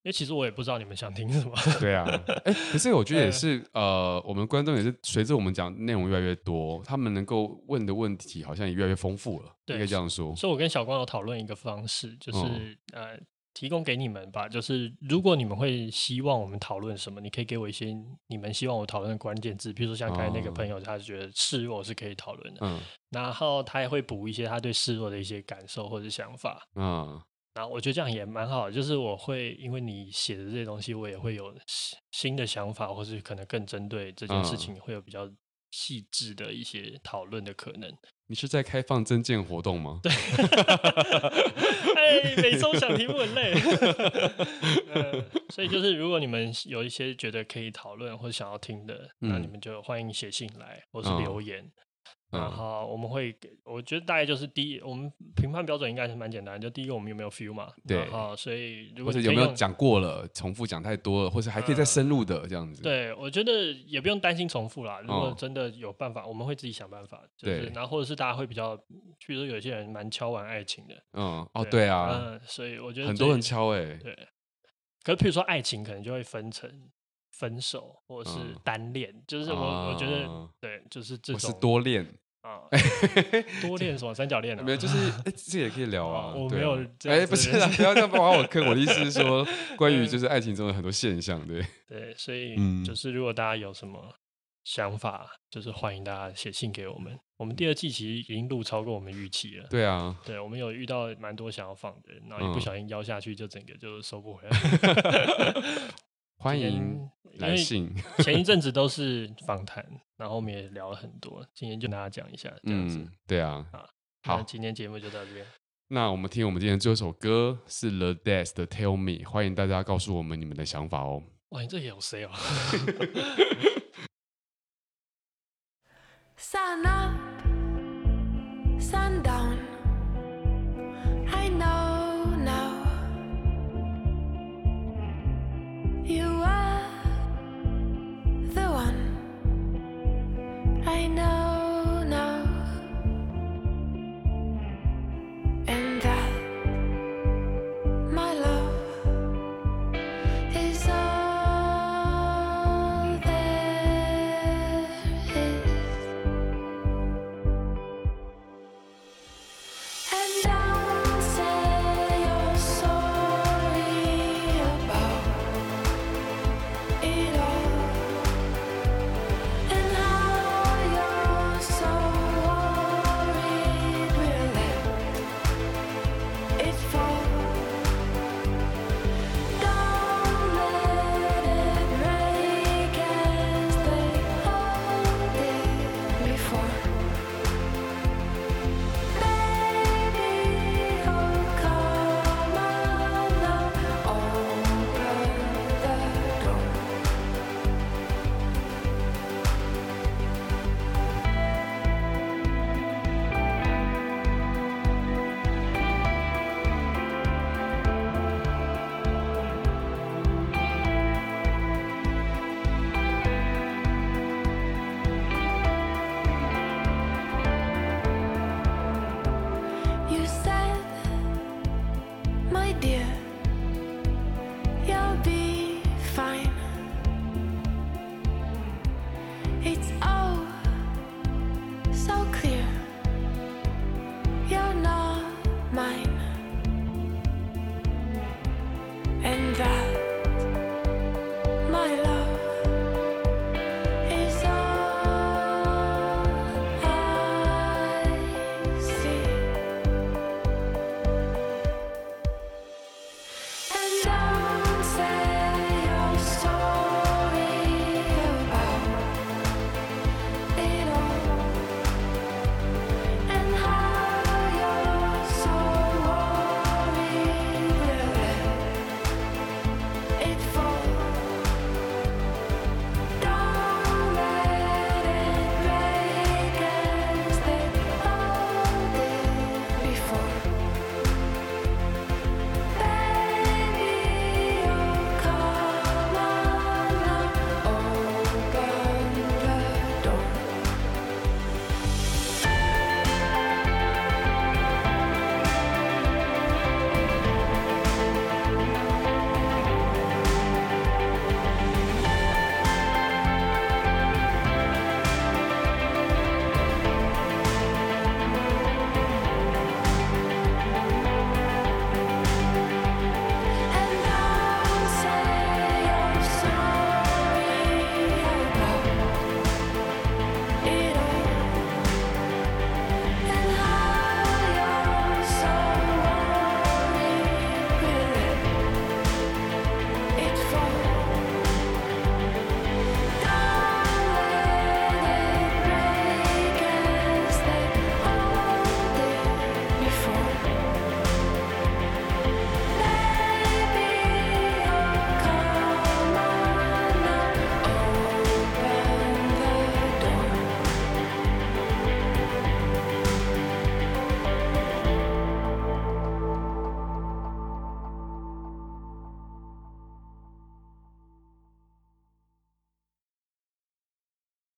A: 因为其实我也不知道你们想听什么。
B: 对啊，哎，可是我觉得也是，呃，我们观众也是随着我们讲内容越来越多，他们能够问的问题好像也越来越丰富了，应该这样说。
A: 所以，我跟小光有讨论一个方式，就是、嗯、呃，提供给你们吧。就是如果你们会希望我们讨论什么，你可以给我一些你们希望我讨论的关键字，比如说像刚才那个朋友，他觉得示弱是可以讨论的，嗯，然后他也会补一些他对示弱的一些感受或者想法，嗯，然后我觉得这样也蛮好的，就是我会因为你写的这些东西，我也会有新的想法，或是可能更针对这件事情会有比较。细致的一些讨论的可能。
B: 你是在开放增建活动吗？
A: 对，哎，每周想题目很累。呃，所以就是如果你们有一些觉得可以讨论或者想要听的，嗯、那你们就欢迎写信来或是留言。哦然后我们会给，我觉得大概就是第一，我们评判标准应该是蛮简单，就第一个我们有没有 feel 嘛，对，然后所以如果
B: 有没有讲过了，重复讲太多了，或者还可以再深入的这样子。
A: 对，我觉得也不用担心重复啦，如果真的有办法，我们会自己想办法，就是，然后或者是大家会比较，比如说有些人蛮敲完爱情的，
B: 嗯，哦，对啊，
A: 嗯，所以我觉得
B: 很多人敲哎，
A: 对，可是譬如说爱情可能就会分成。分手或者是单恋，就是我我觉得对，就是这种
B: 是多恋。
A: 啊，多练什么三角恋啊？
B: 没有，就是哎，这也可以聊啊。
A: 我没有，
B: 哎，不是啊，不要这样把我坑。我的意思是说，关于就是爱情中的很多现象，对。
A: 对，所以就是如果大家有什么想法，就是欢迎大家写信给我们。我们第二季其实已经录超过我们预期了。
B: 对啊，
A: 对，我们有遇到蛮多想要放的，然后一不小心邀下去，就整个就收不回来。
B: 欢迎来信。
A: 前一阵子都是访谈，然后我们也聊了很多。今天就跟大家讲一下，这样子。
B: 嗯、对啊，好，
A: 今天节目就到这边。
B: 那我们听我们今天最后一首歌是 The Death 的 Tell Me，欢迎大家告诉我们你们的想法哦。
A: 哇，你这也有谁哦
C: ？Sun up, sun down,